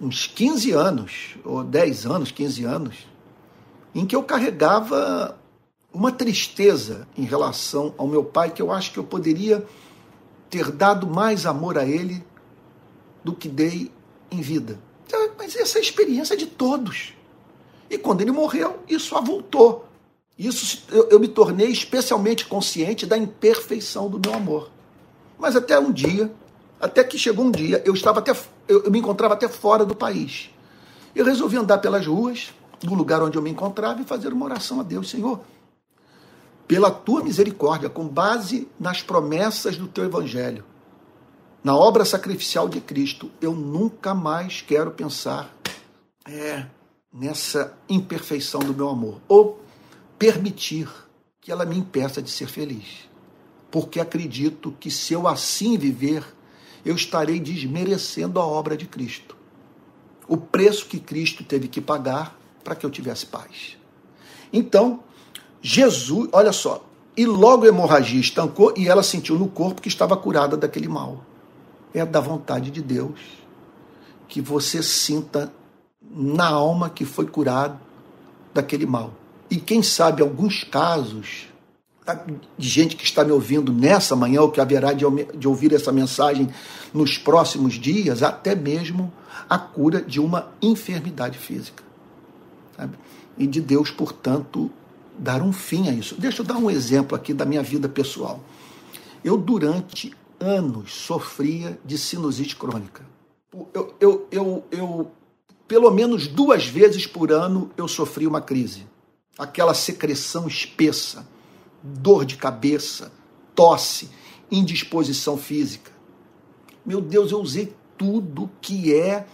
uns 15 anos, ou 10 anos, 15 anos, em que eu carregava uma tristeza em relação ao meu pai, que eu acho que eu poderia ter dado mais amor a ele do que dei em vida. Mas essa é a experiência de todos. E quando ele morreu, isso avultou. Isso eu, eu me tornei especialmente consciente da imperfeição do meu amor. Mas até um dia, até que chegou um dia, eu estava até eu, eu me encontrava até fora do país. Eu resolvi andar pelas ruas do lugar onde eu me encontrava e fazer uma oração a Deus, Senhor, pela tua misericórdia, com base nas promessas do teu evangelho na obra sacrificial de Cristo, eu nunca mais quero pensar é, nessa imperfeição do meu amor ou permitir que ela me impeça de ser feliz. Porque acredito que se eu assim viver, eu estarei desmerecendo a obra de Cristo. O preço que Cristo teve que pagar para que eu tivesse paz. Então, Jesus, olha só, e logo a hemorragia estancou e ela sentiu no corpo que estava curada daquele mal é da vontade de Deus que você sinta na alma que foi curado daquele mal. E quem sabe alguns casos tá, de gente que está me ouvindo nessa manhã, ou que haverá de, ouvir essa mensagem nos próximos dias, até mesmo a cura de uma enfermidade física. Sabe? E de Deus, portanto, dar um fim a isso. Deixa eu dar um exemplo aqui da minha vida pessoal. Eu, durante anos sofria de sinusite crônica. Eu, eu, eu, eu, pelo menos duas vezes por ano eu sofria uma crise. Aquela secreção espessa, dor de cabeça, tosse, indisposição física. Meu Deus, eu usei tudo que é,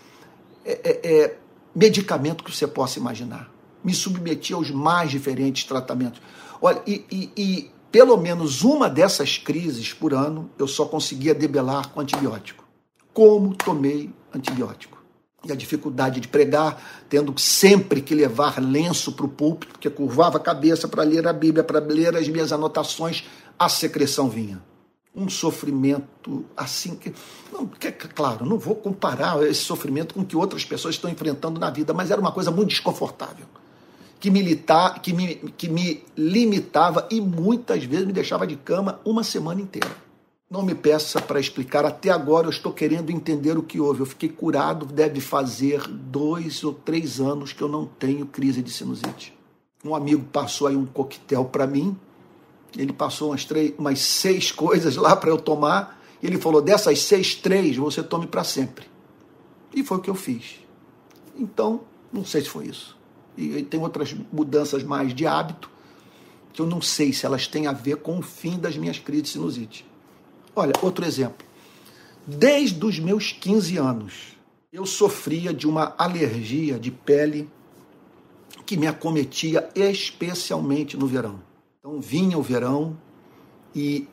é, é, é medicamento que você possa imaginar. Me submeti aos mais diferentes tratamentos. Olha, e, e, e pelo menos uma dessas crises por ano eu só conseguia debelar com antibiótico. Como tomei antibiótico? E a dificuldade de pregar, tendo sempre que levar lenço para o púlpito, porque curvava a cabeça para ler a Bíblia, para ler as minhas anotações, a secreção vinha. Um sofrimento assim que. Não, que, claro, não vou comparar esse sofrimento com o que outras pessoas estão enfrentando na vida, mas era uma coisa muito desconfortável que, militar, que, me, que me limitava e muitas vezes me deixava de cama uma semana inteira. Não me peça para explicar, até agora eu estou querendo entender o que houve. Eu fiquei curado, deve fazer dois ou três anos que eu não tenho crise de sinusite. Um amigo passou aí um coquetel para mim, ele passou umas, três, umas seis coisas lá para eu tomar, e ele falou: dessas seis, três você tome para sempre. E foi o que eu fiz. Então, não sei se foi isso e tem outras mudanças mais de hábito, que eu não sei se elas têm a ver com o fim das minhas crises de sinusite. Olha, outro exemplo. Desde os meus 15 anos, eu sofria de uma alergia de pele que me acometia especialmente no verão. Então vinha o verão e,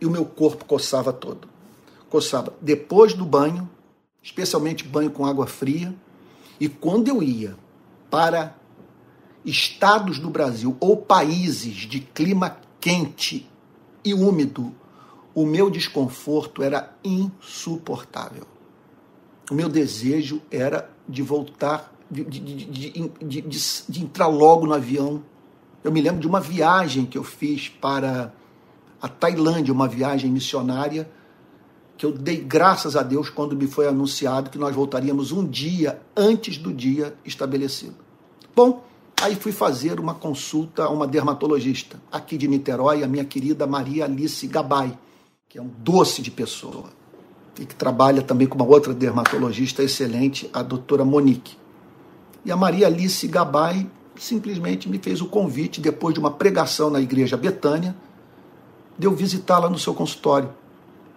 e o meu corpo coçava todo. coçava depois do banho, especialmente banho com água fria, e quando eu ia para estados do Brasil ou países de clima quente e úmido, o meu desconforto era insuportável. O meu desejo era de voltar, de, de, de, entrar logo no avião. Eu me lembro de uma viagem que eu fiz para a Tailândia, uma viagem missionária, que eu dei graças a Deus quando me foi anunciado que nós voltaríamos um dia antes do dia estabelecido. Bom, aí fui fazer uma consulta a uma dermatologista aqui de Niterói, a minha querida Maria Alice Gabay que é um doce de pessoa, e que trabalha também com uma outra dermatologista excelente, a doutora Monique. E a Maria Alice Gabay simplesmente me fez o convite, depois de uma pregação na igreja Betânia, de eu visitá-la no seu consultório.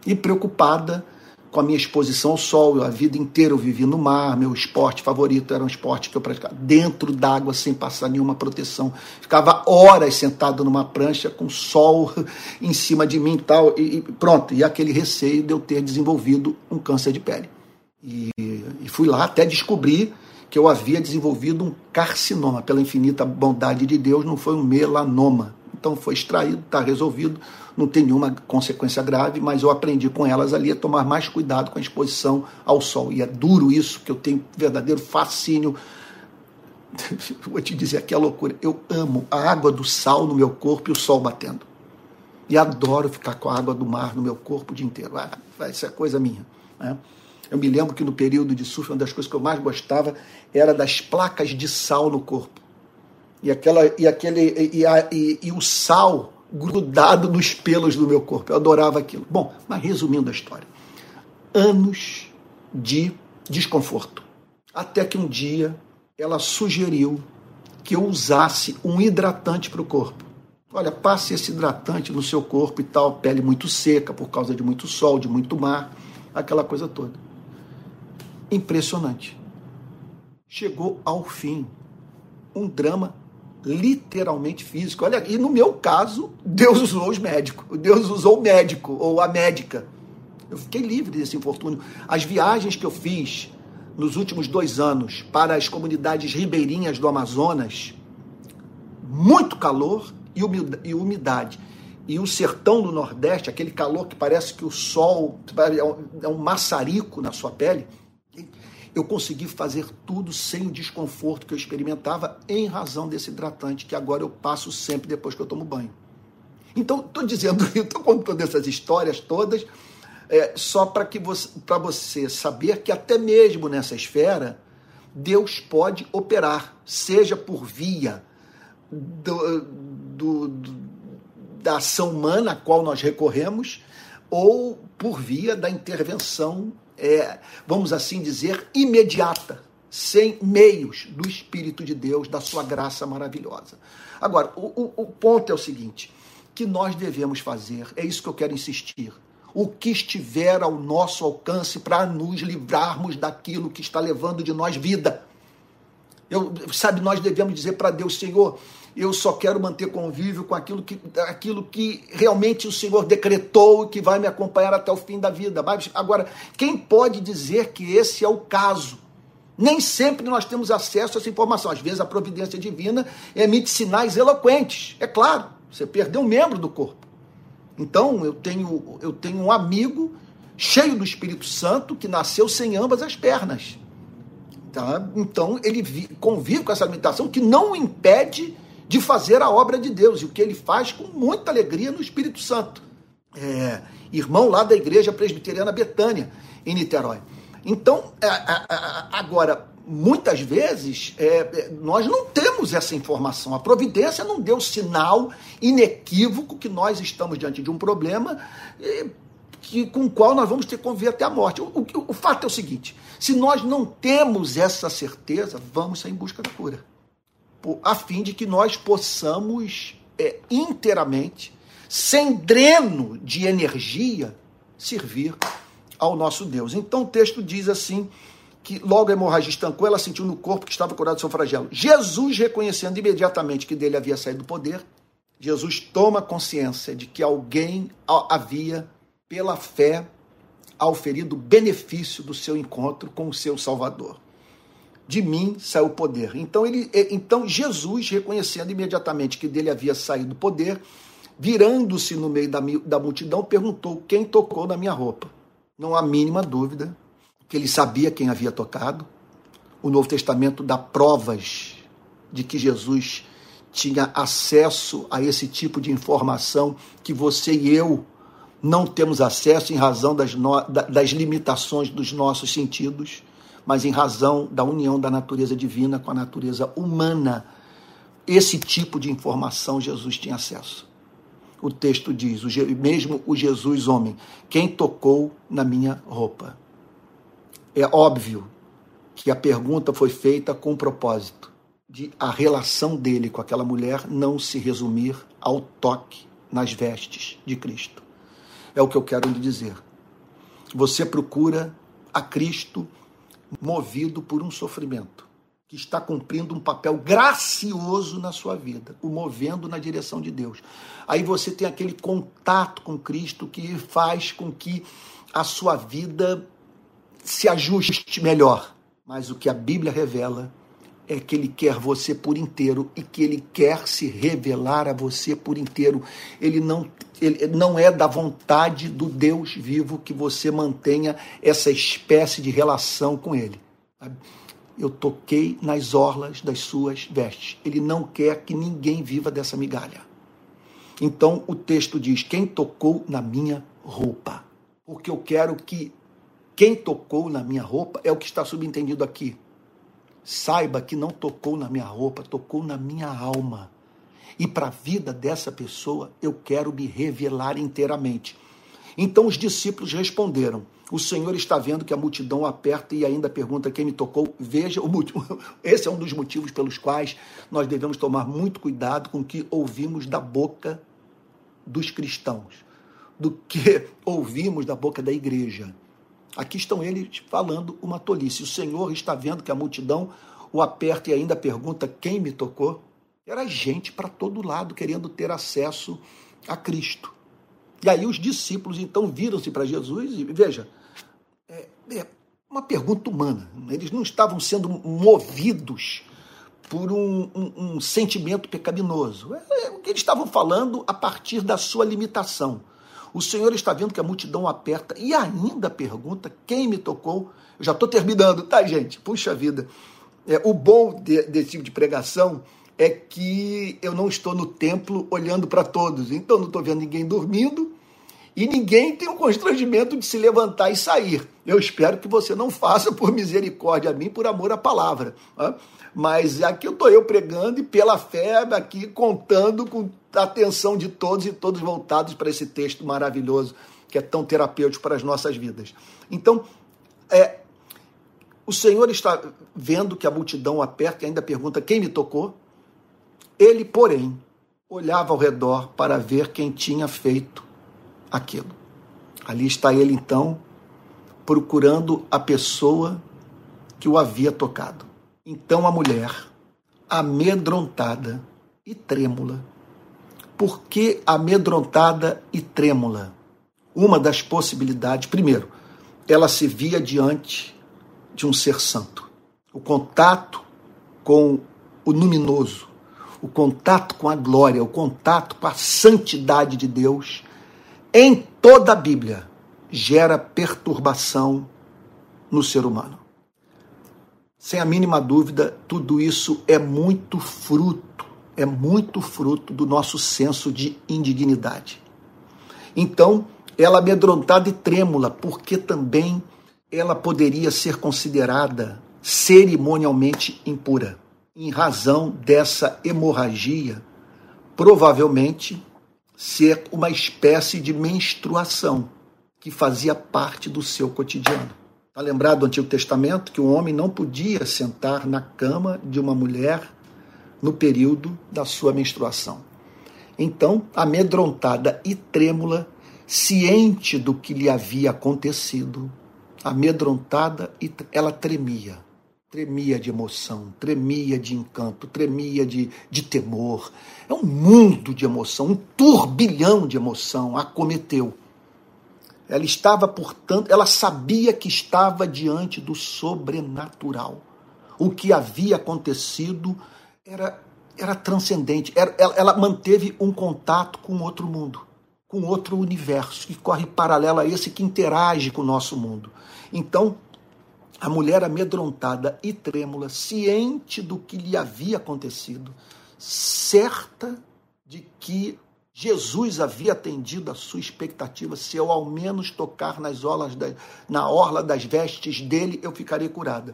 E preocupada com a minha exposição ao sol. Eu, a vida inteira eu vivi no mar, meu esporte favorito era um esporte que eu praticava dentro d'água, sem passar nenhuma proteção. Ficava horas sentado numa prancha com sol em cima de mim tal, e, e pronto. E aquele receio de eu ter desenvolvido um câncer de pele. E, e fui lá até descobrir que eu havia desenvolvido um carcinoma. Pela infinita bondade de Deus, não foi um melanoma. Então foi extraído, está resolvido não tem nenhuma consequência grave, mas eu aprendi com elas ali a tomar mais cuidado com a exposição ao sol. E é duro isso, que eu tenho verdadeiro fascínio. Vou te dizer aqui a loucura. Eu amo a água do sal no meu corpo e o sol batendo. E adoro ficar com a água do mar no meu corpo o dia inteiro. Ah, isso é coisa minha. Né? Eu me lembro que no período de surf, uma das coisas que eu mais gostava era das placas de sal no corpo. E, aquela, e, aquele, e, a, e, e o sal grudado nos pelos do meu corpo. Eu adorava aquilo. Bom, mas resumindo a história. Anos de desconforto. Até que um dia ela sugeriu que eu usasse um hidratante para o corpo. Olha, passe esse hidratante no seu corpo e tal, pele muito seca por causa de muito sol, de muito mar, aquela coisa toda. Impressionante. Chegou ao fim um drama literalmente físico. Olha, e no meu caso, Deus usou os médicos, Deus usou o médico ou a médica. Eu fiquei livre desse infortúnio. As viagens que eu fiz nos últimos dois anos para as comunidades ribeirinhas do Amazonas, muito calor e umidade. E o sertão do Nordeste, aquele calor que parece que o sol é um maçarico na sua pele, eu consegui fazer tudo sem o desconforto que eu experimentava em razão desse hidratante que agora eu passo sempre depois que eu tomo banho. Então, estou dizendo, estou contando essas histórias todas é, só para você, você saber que até mesmo nessa esfera Deus pode operar, seja por via do, do, do, da ação humana a qual nós recorremos ou por via da intervenção é, vamos assim dizer, imediata, sem meios do Espírito de Deus, da sua graça maravilhosa. Agora, o, o, o ponto é o seguinte: que nós devemos fazer, é isso que eu quero insistir. O que estiver ao nosso alcance para nos livrarmos daquilo que está levando de nós vida. Eu, sabe, nós devemos dizer para Deus, Senhor, eu só quero manter convívio com aquilo que, aquilo que realmente o Senhor decretou e que vai me acompanhar até o fim da vida. Mas, agora, quem pode dizer que esse é o caso? Nem sempre nós temos acesso a essa informação. Às vezes a providência divina emite sinais eloquentes. É claro, você perdeu um membro do corpo. Então, eu tenho, eu tenho um amigo cheio do Espírito Santo que nasceu sem ambas as pernas. Tá? Então, ele convive com essa limitação que não o impede de fazer a obra de Deus, e o que ele faz com muita alegria no Espírito Santo. É, irmão lá da igreja presbiteriana Betânia, em Niterói. Então, é, é, é agora, muitas vezes, é, é, nós não temos essa informação. A providência não deu sinal inequívoco que nós estamos diante de um problema que, com o qual nós vamos ter que conviver até a morte. O, o, o fato é o seguinte: se nós não temos essa certeza, vamos sair em busca da cura a fim de que nós possamos é, inteiramente, sem dreno de energia, servir ao nosso Deus. Então o texto diz assim que logo a hemorragia estancou, ela sentiu no corpo que estava curado do seu flagelo. Jesus, reconhecendo imediatamente que dele havia saído o poder, Jesus toma consciência de que alguém havia, pela fé, auferido benefício do seu encontro com o seu Salvador. De mim saiu o poder. Então, ele, então Jesus, reconhecendo imediatamente que dele havia saído o poder, virando-se no meio da, da multidão, perguntou quem tocou na minha roupa. Não há mínima dúvida que ele sabia quem havia tocado. O Novo Testamento dá provas de que Jesus tinha acesso a esse tipo de informação que você e eu não temos acesso em razão das, no, das limitações dos nossos sentidos, mas em razão da união da natureza divina com a natureza humana. Esse tipo de informação Jesus tinha acesso. O texto diz, o, mesmo o Jesus homem, quem tocou na minha roupa? É óbvio que a pergunta foi feita com o propósito de a relação dele com aquela mulher não se resumir ao toque nas vestes de Cristo. É o que eu quero lhe dizer. Você procura a Cristo movido por um sofrimento que está cumprindo um papel gracioso na sua vida, o movendo na direção de Deus. Aí você tem aquele contato com Cristo que faz com que a sua vida se ajuste melhor. Mas o que a Bíblia revela é que ele quer você por inteiro e que ele quer se revelar a você por inteiro. Ele não, ele não é da vontade do Deus vivo que você mantenha essa espécie de relação com ele. Eu toquei nas orlas das suas vestes. Ele não quer que ninguém viva dessa migalha. Então o texto diz: quem tocou na minha roupa? Porque eu quero que quem tocou na minha roupa é o que está subentendido aqui Saiba que não tocou na minha roupa, tocou na minha alma. E para a vida dessa pessoa eu quero me revelar inteiramente. Então os discípulos responderam: O Senhor está vendo que a multidão aperta e ainda pergunta quem me tocou. Veja, esse é um dos motivos pelos quais nós devemos tomar muito cuidado com o que ouvimos da boca dos cristãos, do que ouvimos da boca da igreja. Aqui estão eles falando uma tolice. O Senhor está vendo que a multidão o aperta e ainda pergunta quem me tocou. Era gente para todo lado querendo ter acesso a Cristo. E aí os discípulos então viram-se para Jesus e veja, é, é, uma pergunta humana. Eles não estavam sendo movidos por um, um, um sentimento pecaminoso. É, é, eles estavam falando a partir da sua limitação. O Senhor está vendo que a multidão aperta e ainda pergunta quem me tocou. Eu já estou terminando, tá, gente? Puxa vida. É, o bom de, desse tipo de pregação é que eu não estou no templo olhando para todos. Então não estou vendo ninguém dormindo e ninguém tem o constrangimento de se levantar e sair. Eu espero que você não faça por misericórdia a mim, por amor à palavra. Tá? Mas aqui estou eu pregando e pela fé aqui contando com a atenção de todos e todos voltados para esse texto maravilhoso que é tão terapêutico para as nossas vidas. Então, é, o Senhor está vendo que a multidão aperta e ainda pergunta quem me tocou. Ele, porém, olhava ao redor para ver quem tinha feito aquilo. Ali está ele, então, procurando a pessoa que o havia tocado. Então a mulher, amedrontada e trêmula, por que amedrontada e trêmula? Uma das possibilidades, primeiro, ela se via diante de um ser santo. O contato com o luminoso, o contato com a glória, o contato com a santidade de Deus, em toda a Bíblia, gera perturbação no ser humano. Sem a mínima dúvida, tudo isso é muito fruto, é muito fruto do nosso senso de indignidade. Então, ela amedrontada e trêmula, porque também ela poderia ser considerada cerimonialmente impura. Em razão dessa hemorragia, provavelmente ser uma espécie de menstruação que fazia parte do seu cotidiano. Está lembrado do Antigo Testamento que o homem não podia sentar na cama de uma mulher no período da sua menstruação. Então, amedrontada e trêmula, ciente do que lhe havia acontecido, amedrontada e ela tremia. Tremia de emoção, tremia de encanto, tremia de, de temor. É um mundo de emoção, um turbilhão de emoção acometeu Ela estava, portanto, ela sabia que estava diante do sobrenatural. O que havia acontecido era, era transcendente. Era, ela, ela manteve um contato com outro mundo, com outro universo que corre paralelo a esse que interage com o nosso mundo. Então, a mulher amedrontada e trêmula, ciente do que lhe havia acontecido, certa de que Jesus havia atendido a sua expectativa. Se eu ao menos tocar nas da, na orla das vestes dele, eu ficarei curada.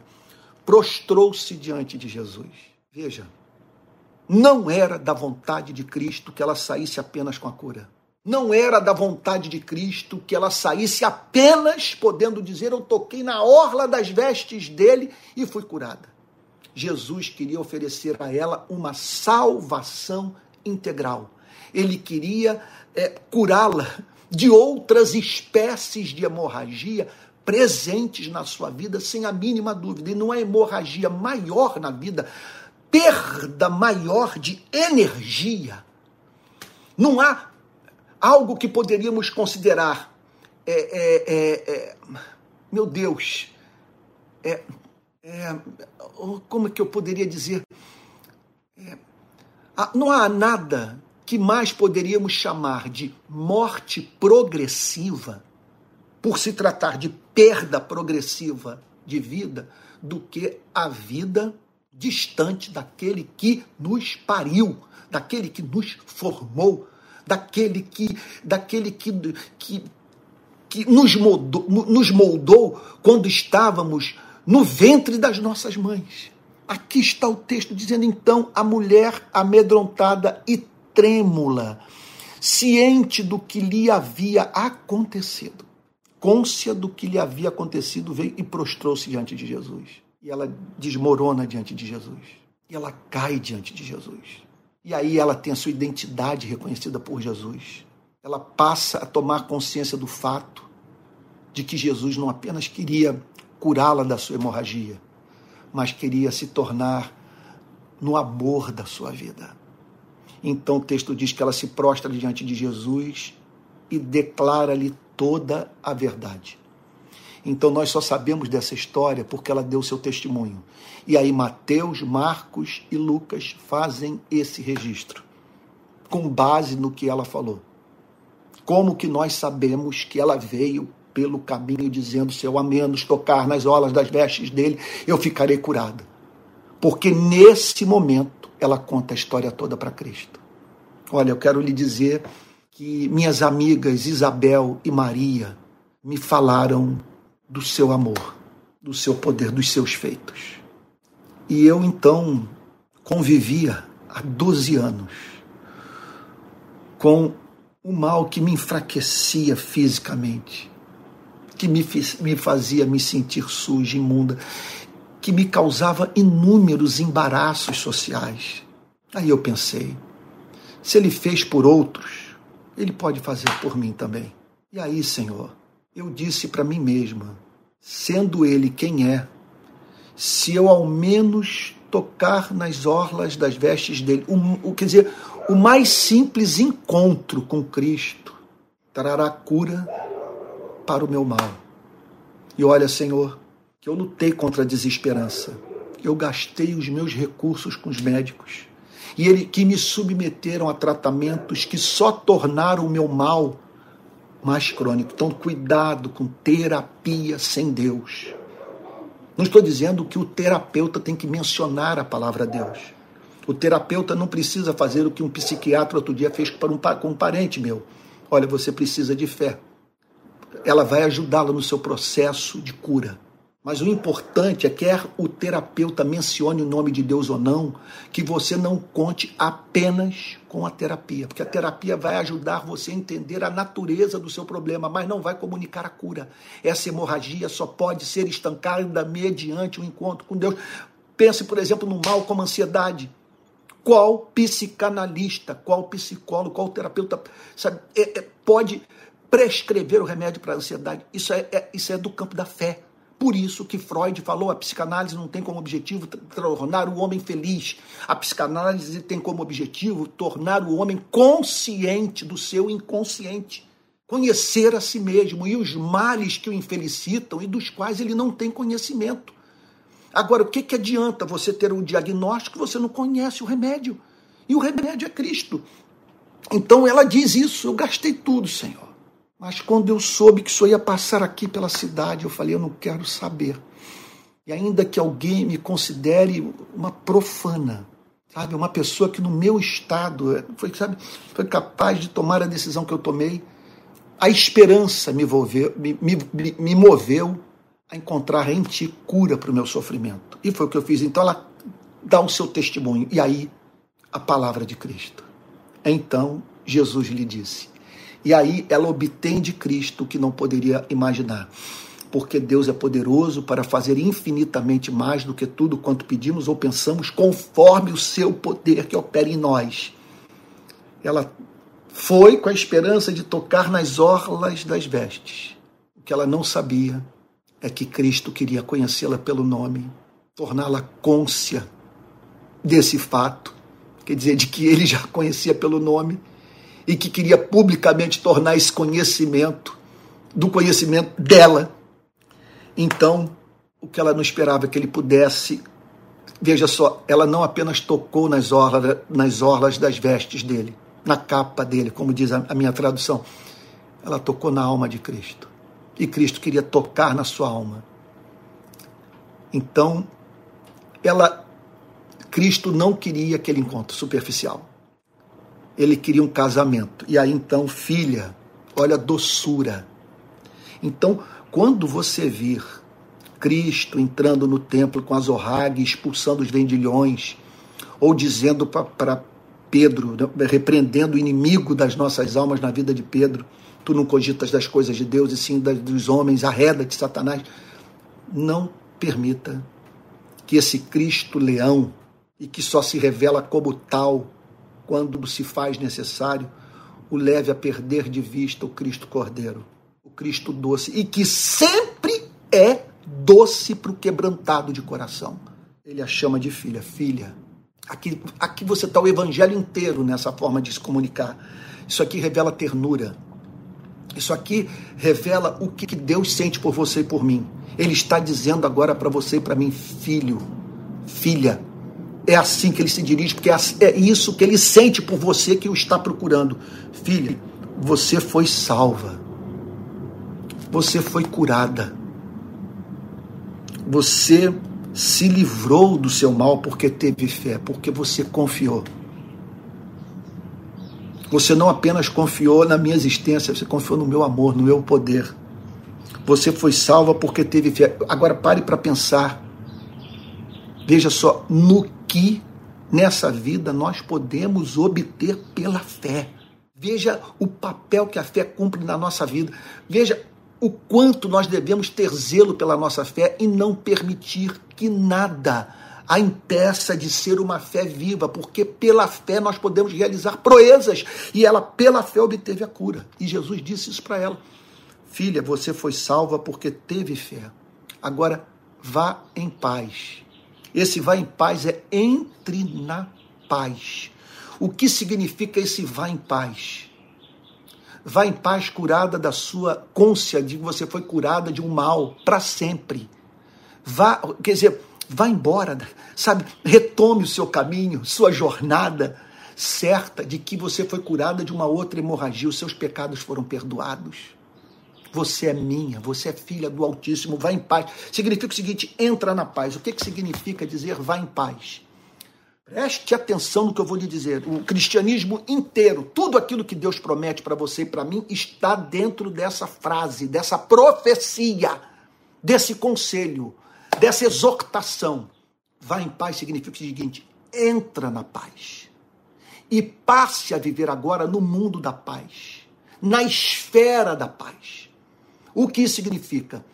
Prostrou-se diante de Jesus. Veja, não era da vontade de Cristo que ela saísse apenas com a cura. Não era da vontade de Cristo que ela saísse apenas podendo dizer: Eu toquei na orla das vestes dele e fui curada. Jesus queria oferecer a ela uma salvação integral. Ele queria é, curá-la de outras espécies de hemorragia presentes na sua vida, sem a mínima dúvida. E não é hemorragia maior na vida, perda maior de energia. Não há algo que poderíamos considerar, é, é, é, é meu Deus, é, é, como é que eu poderia dizer? não há nada que mais poderíamos chamar de morte progressiva, por se tratar de perda progressiva de vida, do que a vida distante daquele que nos pariu, daquele que nos formou, daquele que, daquele que, que, que nos, moldou, nos moldou quando estávamos no ventre das nossas mães. Aqui está o texto dizendo então a mulher amedrontada e trêmula, ciente do que lhe havia acontecido, côncia do que lhe havia acontecido, veio e prostrou-se diante de Jesus. E ela desmorona diante de Jesus. E ela cai diante de Jesus. E aí ela tem a sua identidade reconhecida por Jesus. Ela passa a tomar consciência do fato de que Jesus não apenas queria curá-la da sua hemorragia, mas queria se tornar no amor da sua vida. Então o texto diz que ela se prostra diante de Jesus e declara-lhe toda a verdade. Então nós só sabemos dessa história porque ela deu seu testemunho. E aí Mateus, Marcos e Lucas fazem esse registro com base no que ela falou. Como que nós sabemos que ela veio pelo caminho dizendo: se eu a menos tocar nas olas das vestes dele, eu ficarei curada? Porque nesse momento ela conta a história toda para Cristo. Olha, eu quero lhe dizer que minhas amigas Isabel e Maria me falaram do seu amor, do seu poder, dos seus feitos. E eu então convivia há 12 anos com o mal que me enfraquecia fisicamente, que me, me fazia me sentir suja, imunda, que me causava inúmeros embaraços sociais. Aí eu pensei, se ele fez por outros, ele pode fazer por mim também. E aí, Senhor, eu disse para mim mesma, sendo ele quem é, se eu ao menos tocar nas orlas das vestes dele, o, o, quer dizer, o mais simples encontro com Cristo trará cura para o meu mal. E olha, Senhor, que eu lutei contra a desesperança. Eu gastei os meus recursos com os médicos. E ele que me submeteram a tratamentos que só tornaram o meu mal mais crônico. Então, cuidado com terapia sem Deus. Não estou dizendo que o terapeuta tem que mencionar a palavra Deus. O terapeuta não precisa fazer o que um psiquiatra outro dia fez para um, com um parente meu. Olha, você precisa de fé. Ela vai ajudá-lo no seu processo de cura. Mas o importante é, quer o terapeuta mencione o nome de Deus ou não, que você não conte apenas com a terapia, porque a terapia vai ajudar você a entender a natureza do seu problema, mas não vai comunicar a cura. Essa hemorragia só pode ser estancada mediante o um encontro com Deus. Pense, por exemplo, no mal como ansiedade. Qual psicanalista, qual psicólogo, qual terapeuta sabe, é, é, pode prescrever o remédio para a ansiedade? Isso é, é, isso é do campo da fé por isso que Freud falou, a psicanálise não tem como objetivo tornar o homem feliz. A psicanálise tem como objetivo tornar o homem consciente do seu inconsciente. conhecer a si mesmo e os males que o infelicitam e dos quais ele não tem conhecimento. Agora, o que, que adianta você ter um diagnóstico você não conhece o remédio? E o remédio é Cristo. Então ela diz isso: eu gastei tudo, Senhor. Mas quando eu soube que isso ia passar aqui pela cidade, eu falei: eu não quero saber. E ainda que alguém me considere uma profana, sabe, uma pessoa que no meu estado foi, sabe, foi capaz de tomar a decisão que eu tomei, a esperança me, envolveu, me, me, me moveu a encontrar em ti cura para o meu sofrimento. E foi o que eu fiz. Então ela dá o seu testemunho. E aí, a palavra de Cristo. Então Jesus lhe disse. E aí ela obtém de Cristo o que não poderia imaginar. Porque Deus é poderoso para fazer infinitamente mais do que tudo quanto pedimos ou pensamos, conforme o seu poder que opera em nós. Ela foi com a esperança de tocar nas orlas das vestes. O que ela não sabia é que Cristo queria conhecê-la pelo nome, torná-la côncia desse fato quer dizer, de que ele já conhecia pelo nome e que queria publicamente tornar esse conhecimento do conhecimento dela. Então, o que ela não esperava é que ele pudesse. Veja só, ela não apenas tocou nas orlas, nas orlas das vestes dele, na capa dele, como diz a minha tradução. Ela tocou na alma de Cristo. E Cristo queria tocar na sua alma. Então, ela Cristo não queria aquele encontro superficial. Ele queria um casamento. E aí então, filha, olha a doçura. Então, quando você vir Cristo entrando no templo com as orrague, expulsando os vendilhões, ou dizendo para Pedro, né, repreendendo o inimigo das nossas almas na vida de Pedro, tu não cogitas das coisas de Deus e sim dos homens, arreda de Satanás. Não permita que esse Cristo leão e que só se revela como tal quando se faz necessário, o leve a perder de vista o Cristo Cordeiro, o Cristo doce, e que sempre é doce para o quebrantado de coração. Ele a chama de filha. Filha, aqui, aqui você está o evangelho inteiro nessa forma de se comunicar. Isso aqui revela ternura. Isso aqui revela o que Deus sente por você e por mim. Ele está dizendo agora para você e para mim, filho, filha, é assim que ele se dirige, porque é, é isso que ele sente por você que o está procurando. Filha, você foi salva. Você foi curada. Você se livrou do seu mal porque teve fé, porque você confiou. Você não apenas confiou na minha existência, você confiou no meu amor, no meu poder. Você foi salva porque teve fé. Agora pare para pensar. Veja só, no que nessa vida nós podemos obter pela fé. Veja o papel que a fé cumpre na nossa vida. Veja o quanto nós devemos ter zelo pela nossa fé e não permitir que nada a impeça de ser uma fé viva, porque pela fé nós podemos realizar proezas. E ela, pela fé, obteve a cura. E Jesus disse isso para ela: Filha, você foi salva porque teve fé. Agora vá em paz esse vai em paz é entre na paz. O que significa esse vai em paz? Vá em paz curada da sua côncia de que você foi curada de um mal para sempre. Vá, quer dizer, vá embora, sabe? Retome o seu caminho, sua jornada certa de que você foi curada de uma outra hemorragia, os seus pecados foram perdoados. Você é minha, você é filha do Altíssimo, vá em paz. Significa o seguinte: entra na paz. O que, que significa dizer vá em paz? Preste atenção no que eu vou lhe dizer. O cristianismo inteiro, tudo aquilo que Deus promete para você e para mim, está dentro dessa frase, dessa profecia, desse conselho, dessa exortação. Vá em paz significa o seguinte: entra na paz. E passe a viver agora no mundo da paz, na esfera da paz. O que significa?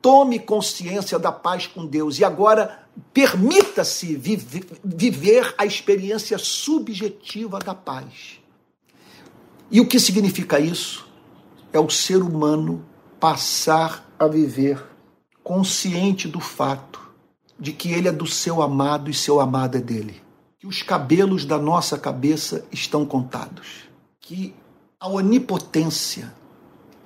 Tome consciência da paz com Deus e agora permita-se viver a experiência subjetiva da paz. E o que significa isso? É o ser humano passar a viver consciente do fato de que ele é do seu amado e seu amado é dele. Que os cabelos da nossa cabeça estão contados. Que A onipotência,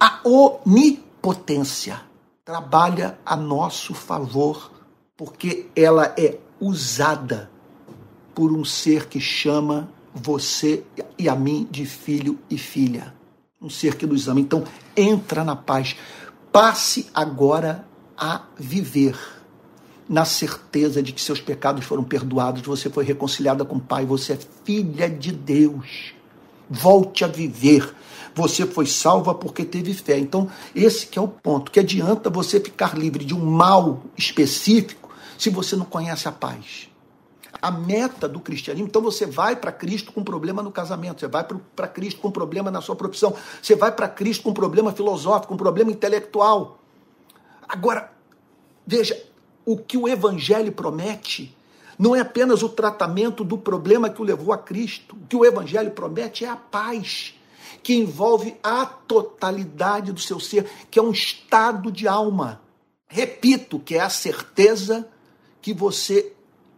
a onipotência trabalha a nosso favor, porque ela é usada por um ser que chama você e a mim de filho e filha. Um ser que nos ama. Então, entra na paz. Passe agora a viver na certeza de que seus pecados foram perdoados, você foi reconciliada com o Pai, você é filha de Deus. Volte a viver. Você foi salva porque teve fé. Então, esse que é o ponto. Que adianta você ficar livre de um mal específico se você não conhece a paz? A meta do cristianismo, então você vai para Cristo com problema no casamento, você vai para Cristo com problema na sua profissão, você vai para Cristo com problema filosófico, com problema intelectual. Agora, veja, o que o Evangelho promete não é apenas o tratamento do problema que o levou a Cristo. O que o Evangelho promete é a paz, que envolve a totalidade do seu ser, que é um estado de alma. Repito, que é a certeza que você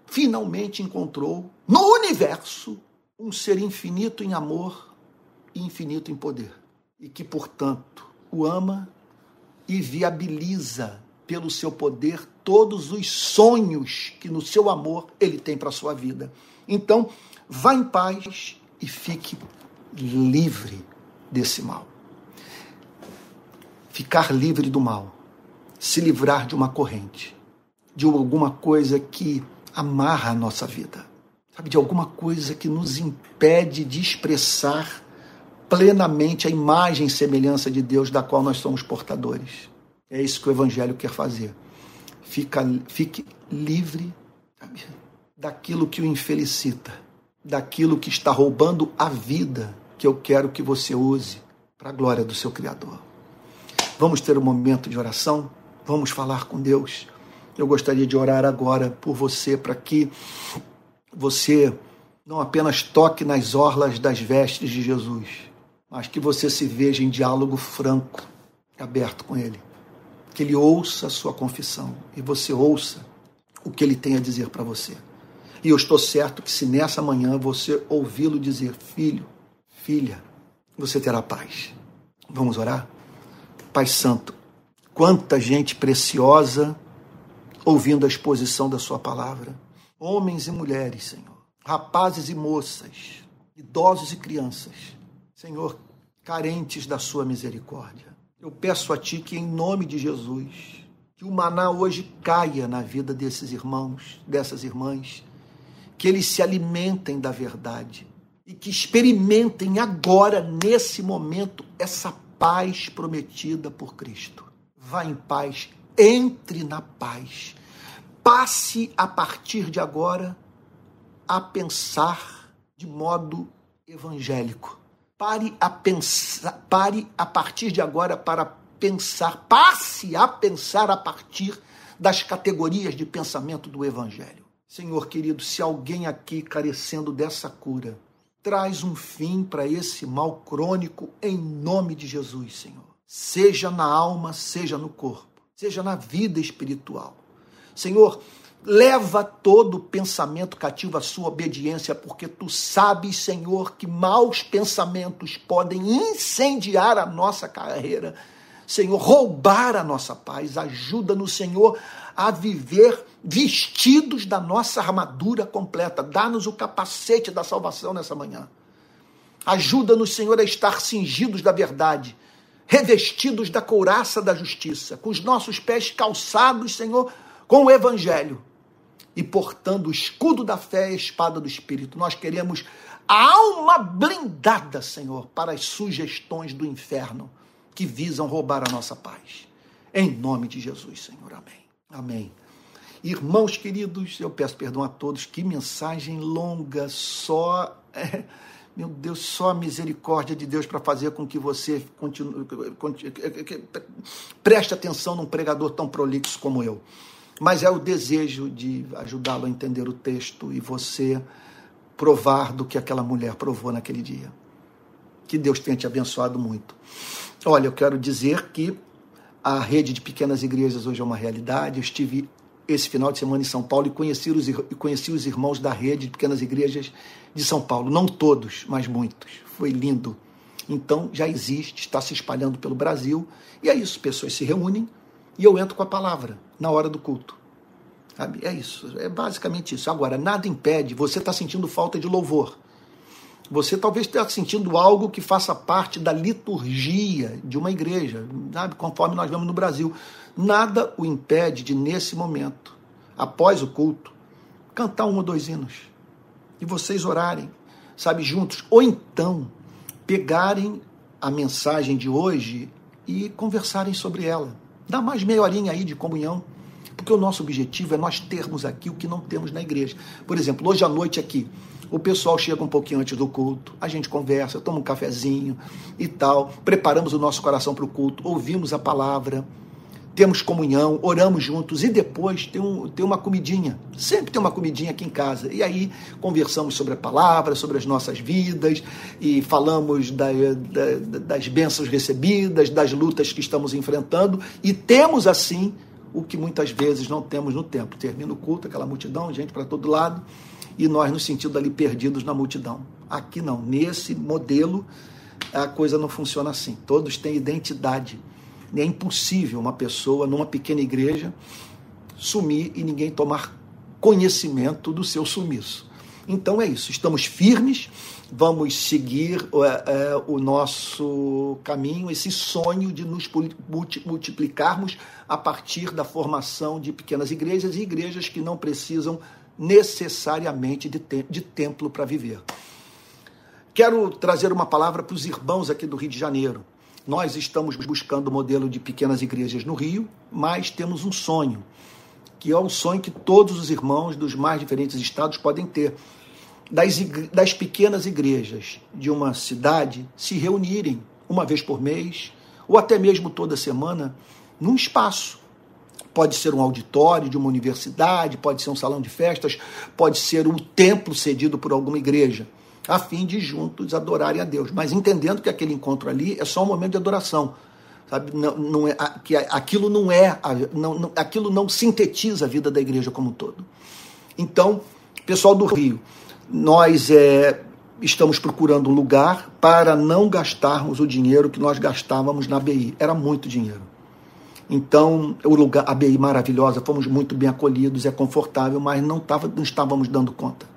finalmente encontrou no universo um ser infinito em amor e infinito em poder. E que, portanto, o ama e viabiliza pelo seu poder todos os sonhos que no seu amor ele tem para sua vida. Então, vá em paz e fique livre desse mal. Ficar livre do mal, se livrar de uma corrente, de alguma coisa que amarra a nossa vida, sabe, de alguma coisa que nos impede de expressar plenamente a imagem e semelhança de Deus da qual nós somos portadores. É isso que o Evangelho quer fazer. Fica, fique livre sabe, daquilo que o infelicita, daquilo que está roubando a vida que eu quero que você use para a glória do seu Criador. Vamos ter um momento de oração? Vamos falar com Deus. Eu gostaria de orar agora por você, para que você não apenas toque nas orlas das vestes de Jesus, mas que você se veja em diálogo franco, aberto com Ele que ele ouça a sua confissão e você ouça o que ele tem a dizer para você. E eu estou certo que se nessa manhã você ouvi-lo dizer, filho, filha, você terá paz. Vamos orar? Pai Santo, quanta gente preciosa ouvindo a exposição da Sua palavra. Homens e mulheres, Senhor, rapazes e moças, idosos e crianças, Senhor, carentes da Sua misericórdia. Eu peço a Ti que, em nome de Jesus, que o maná hoje caia na vida desses irmãos, dessas irmãs, que eles se alimentem da verdade e que experimentem agora, nesse momento, essa paz prometida por Cristo. Vá em paz, entre na paz. Passe a partir de agora a pensar de modo evangélico Pare a pensar, pare a partir de agora para pensar, passe a pensar a partir das categorias de pensamento do Evangelho. Senhor querido, se alguém aqui carecendo dessa cura, traz um fim para esse mal crônico em nome de Jesus, Senhor. Seja na alma, seja no corpo, seja na vida espiritual. Senhor, Leva todo pensamento cativo à sua obediência, porque tu sabes, Senhor, que maus pensamentos podem incendiar a nossa carreira. Senhor, roubar a nossa paz. Ajuda-nos, Senhor, a viver vestidos da nossa armadura completa. Dá-nos o capacete da salvação nessa manhã. Ajuda-nos, Senhor, a estar cingidos da verdade, revestidos da couraça da justiça, com os nossos pés calçados, Senhor, com o evangelho e portando o escudo da fé e a espada do Espírito. Nós queremos a alma blindada, Senhor, para as sugestões do inferno que visam roubar a nossa paz. Em nome de Jesus, Senhor. Amém. Amém. Irmãos queridos, eu peço perdão a todos. Que mensagem longa, só. É, meu Deus, só a misericórdia de Deus para fazer com que você continue, continue, preste atenção num pregador tão prolixo como eu mas é o desejo de ajudá-lo a entender o texto e você provar do que aquela mulher provou naquele dia. Que Deus tenha te abençoado muito. Olha, eu quero dizer que a rede de pequenas igrejas hoje é uma realidade. Eu estive esse final de semana em São Paulo e conheci os, e conheci os irmãos da rede de pequenas igrejas de São Paulo. Não todos, mas muitos. Foi lindo Então já existe, está se espalhando pelo Brasil, e é isso, pessoas se reúnem e eu entro com a palavra na hora do culto. É isso, é basicamente isso. Agora, nada impede, você está sentindo falta de louvor. Você talvez esteja sentindo algo que faça parte da liturgia de uma igreja, sabe? conforme nós vemos no Brasil. Nada o impede de, nesse momento, após o culto, cantar um ou dois hinos. E vocês orarem, sabe, juntos. Ou então, pegarem a mensagem de hoje e conversarem sobre ela. Dá mais meia horinha aí de comunhão. Porque o nosso objetivo é nós termos aqui o que não temos na igreja. Por exemplo, hoje à noite aqui, o pessoal chega um pouquinho antes do culto, a gente conversa, toma um cafezinho e tal, preparamos o nosso coração para o culto, ouvimos a palavra, temos comunhão, oramos juntos e depois tem, um, tem uma comidinha. Sempre tem uma comidinha aqui em casa. E aí conversamos sobre a palavra, sobre as nossas vidas e falamos da, da, das bênçãos recebidas, das lutas que estamos enfrentando e temos assim o que muitas vezes não temos no templo. Termina o culto, aquela multidão, gente para todo lado, e nós nos sentimos ali perdidos na multidão. Aqui não, nesse modelo a coisa não funciona assim. Todos têm identidade é impossível uma pessoa numa pequena igreja sumir e ninguém tomar conhecimento do seu sumiço. Então é isso, estamos firmes, vamos seguir é, é, o nosso caminho, esse sonho de nos multiplicarmos a partir da formação de pequenas igrejas e igrejas que não precisam necessariamente de, te de templo para viver. Quero trazer uma palavra para os irmãos aqui do Rio de Janeiro. Nós estamos buscando o modelo de pequenas igrejas no Rio, mas temos um sonho, que é o sonho que todos os irmãos dos mais diferentes estados podem ter. Das, das pequenas igrejas de uma cidade se reunirem uma vez por mês, ou até mesmo toda semana, num espaço. Pode ser um auditório de uma universidade, pode ser um salão de festas, pode ser um templo cedido por alguma igreja a fim de juntos adorarem a Deus. Mas entendendo que aquele encontro ali é só um momento de adoração. Sabe? Não, não é, que aquilo não é, não, não, aquilo não sintetiza a vida da igreja como um todo. Então, pessoal do Rio, nós é, estamos procurando um lugar para não gastarmos o dinheiro que nós gastávamos na BI. Era muito dinheiro. Então, o lugar, a BI maravilhosa, fomos muito bem acolhidos, é confortável, mas não, tava, não estávamos dando conta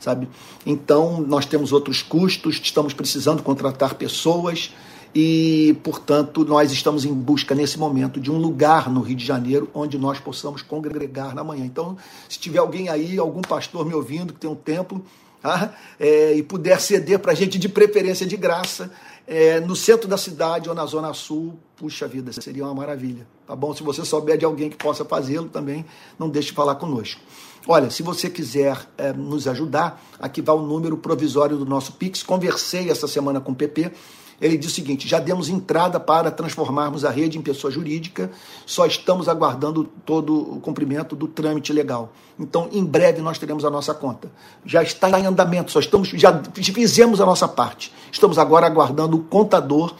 sabe? Então, nós temos outros custos, estamos precisando contratar pessoas e, portanto, nós estamos em busca nesse momento de um lugar no Rio de Janeiro onde nós possamos congregar na manhã. Então, se tiver alguém aí, algum pastor me ouvindo que tem um templo ah, é, e puder ceder para a gente de preferência de graça, é, no centro da cidade ou na zona sul, puxa vida, seria uma maravilha. Tá bom? Se você souber de alguém que possa fazê-lo também, não deixe de falar conosco. Olha, se você quiser é, nos ajudar, aqui vai o número provisório do nosso Pix. Conversei essa semana com o PP. Ele disse o seguinte: já demos entrada para transformarmos a rede em pessoa jurídica, só estamos aguardando todo o cumprimento do trâmite legal. Então, em breve, nós teremos a nossa conta. Já está em andamento, só estamos, já fizemos a nossa parte. Estamos agora aguardando o contador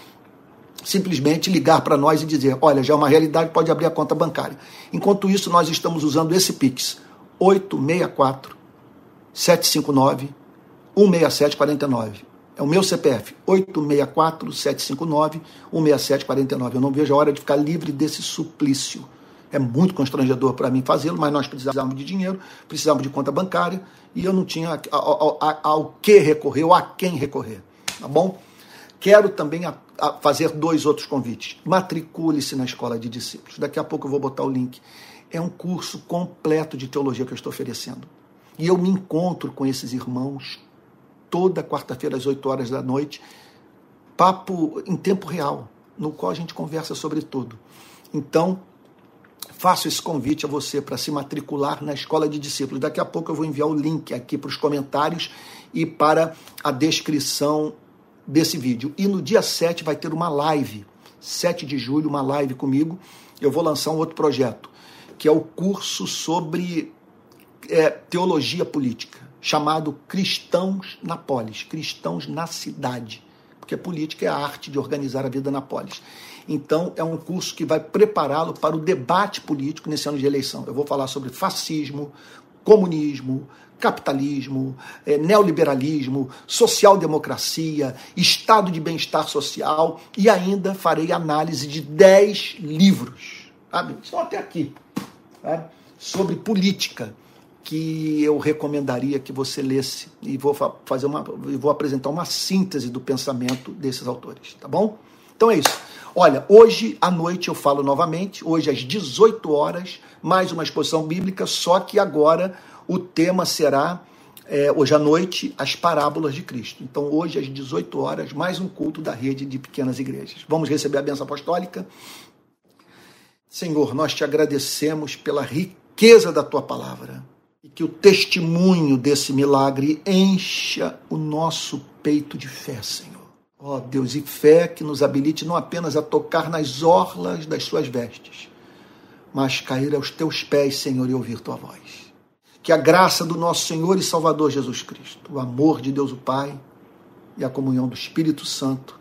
simplesmente ligar para nós e dizer: olha, já é uma realidade, pode abrir a conta bancária. Enquanto isso, nós estamos usando esse Pix 864 759 16749. É o meu CPF, 864 759 16749. Eu não vejo a hora de ficar livre desse suplício. É muito constrangedor para mim fazê-lo, mas nós precisávamos de dinheiro, precisávamos de conta bancária e eu não tinha ao que recorrer ou a quem recorrer. Tá bom? Quero também a, a fazer dois outros convites. Matricule-se na escola de discípulos. Daqui a pouco eu vou botar o link é um curso completo de teologia que eu estou oferecendo. E eu me encontro com esses irmãos toda quarta-feira às 8 horas da noite, papo em tempo real, no qual a gente conversa sobre tudo. Então, faço esse convite a você para se matricular na escola de discípulos. Daqui a pouco eu vou enviar o link aqui para os comentários e para a descrição desse vídeo. E no dia 7 vai ter uma live, 7 de julho, uma live comigo. Eu vou lançar um outro projeto que é o curso sobre é, teologia política, chamado Cristãos na Polis, Cristãos na Cidade, porque política é a arte de organizar a vida na polis. Então, é um curso que vai prepará-lo para o debate político nesse ano de eleição. Eu vou falar sobre fascismo, comunismo, capitalismo, é, neoliberalismo, social-democracia, estado de bem-estar social e ainda farei análise de 10 livros, sabe? Até aqui, sabe? sobre política que eu recomendaria que você lesse e vou fazer uma vou apresentar uma síntese do pensamento desses autores, tá bom? Então é isso. Olha, hoje à noite eu falo novamente, hoje às 18 horas, mais uma exposição bíblica, só que agora o tema será é, hoje à noite as parábolas de Cristo. Então, hoje às 18 horas, mais um culto da rede de pequenas igrejas. Vamos receber a benção apostólica. Senhor, nós te agradecemos pela riqueza da tua palavra que o testemunho desse milagre encha o nosso peito de fé, Senhor. Ó oh, Deus, e fé que nos habilite não apenas a tocar nas orlas das suas vestes, mas cair aos teus pés, Senhor, e ouvir tua voz. Que a graça do nosso Senhor e Salvador Jesus Cristo, o amor de Deus o Pai e a comunhão do Espírito Santo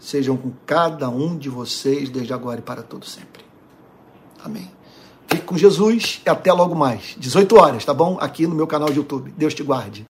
sejam com cada um de vocês desde agora e para todo sempre. Amém. Fique com Jesus e até logo mais. 18 horas, tá bom? Aqui no meu canal de YouTube. Deus te guarde.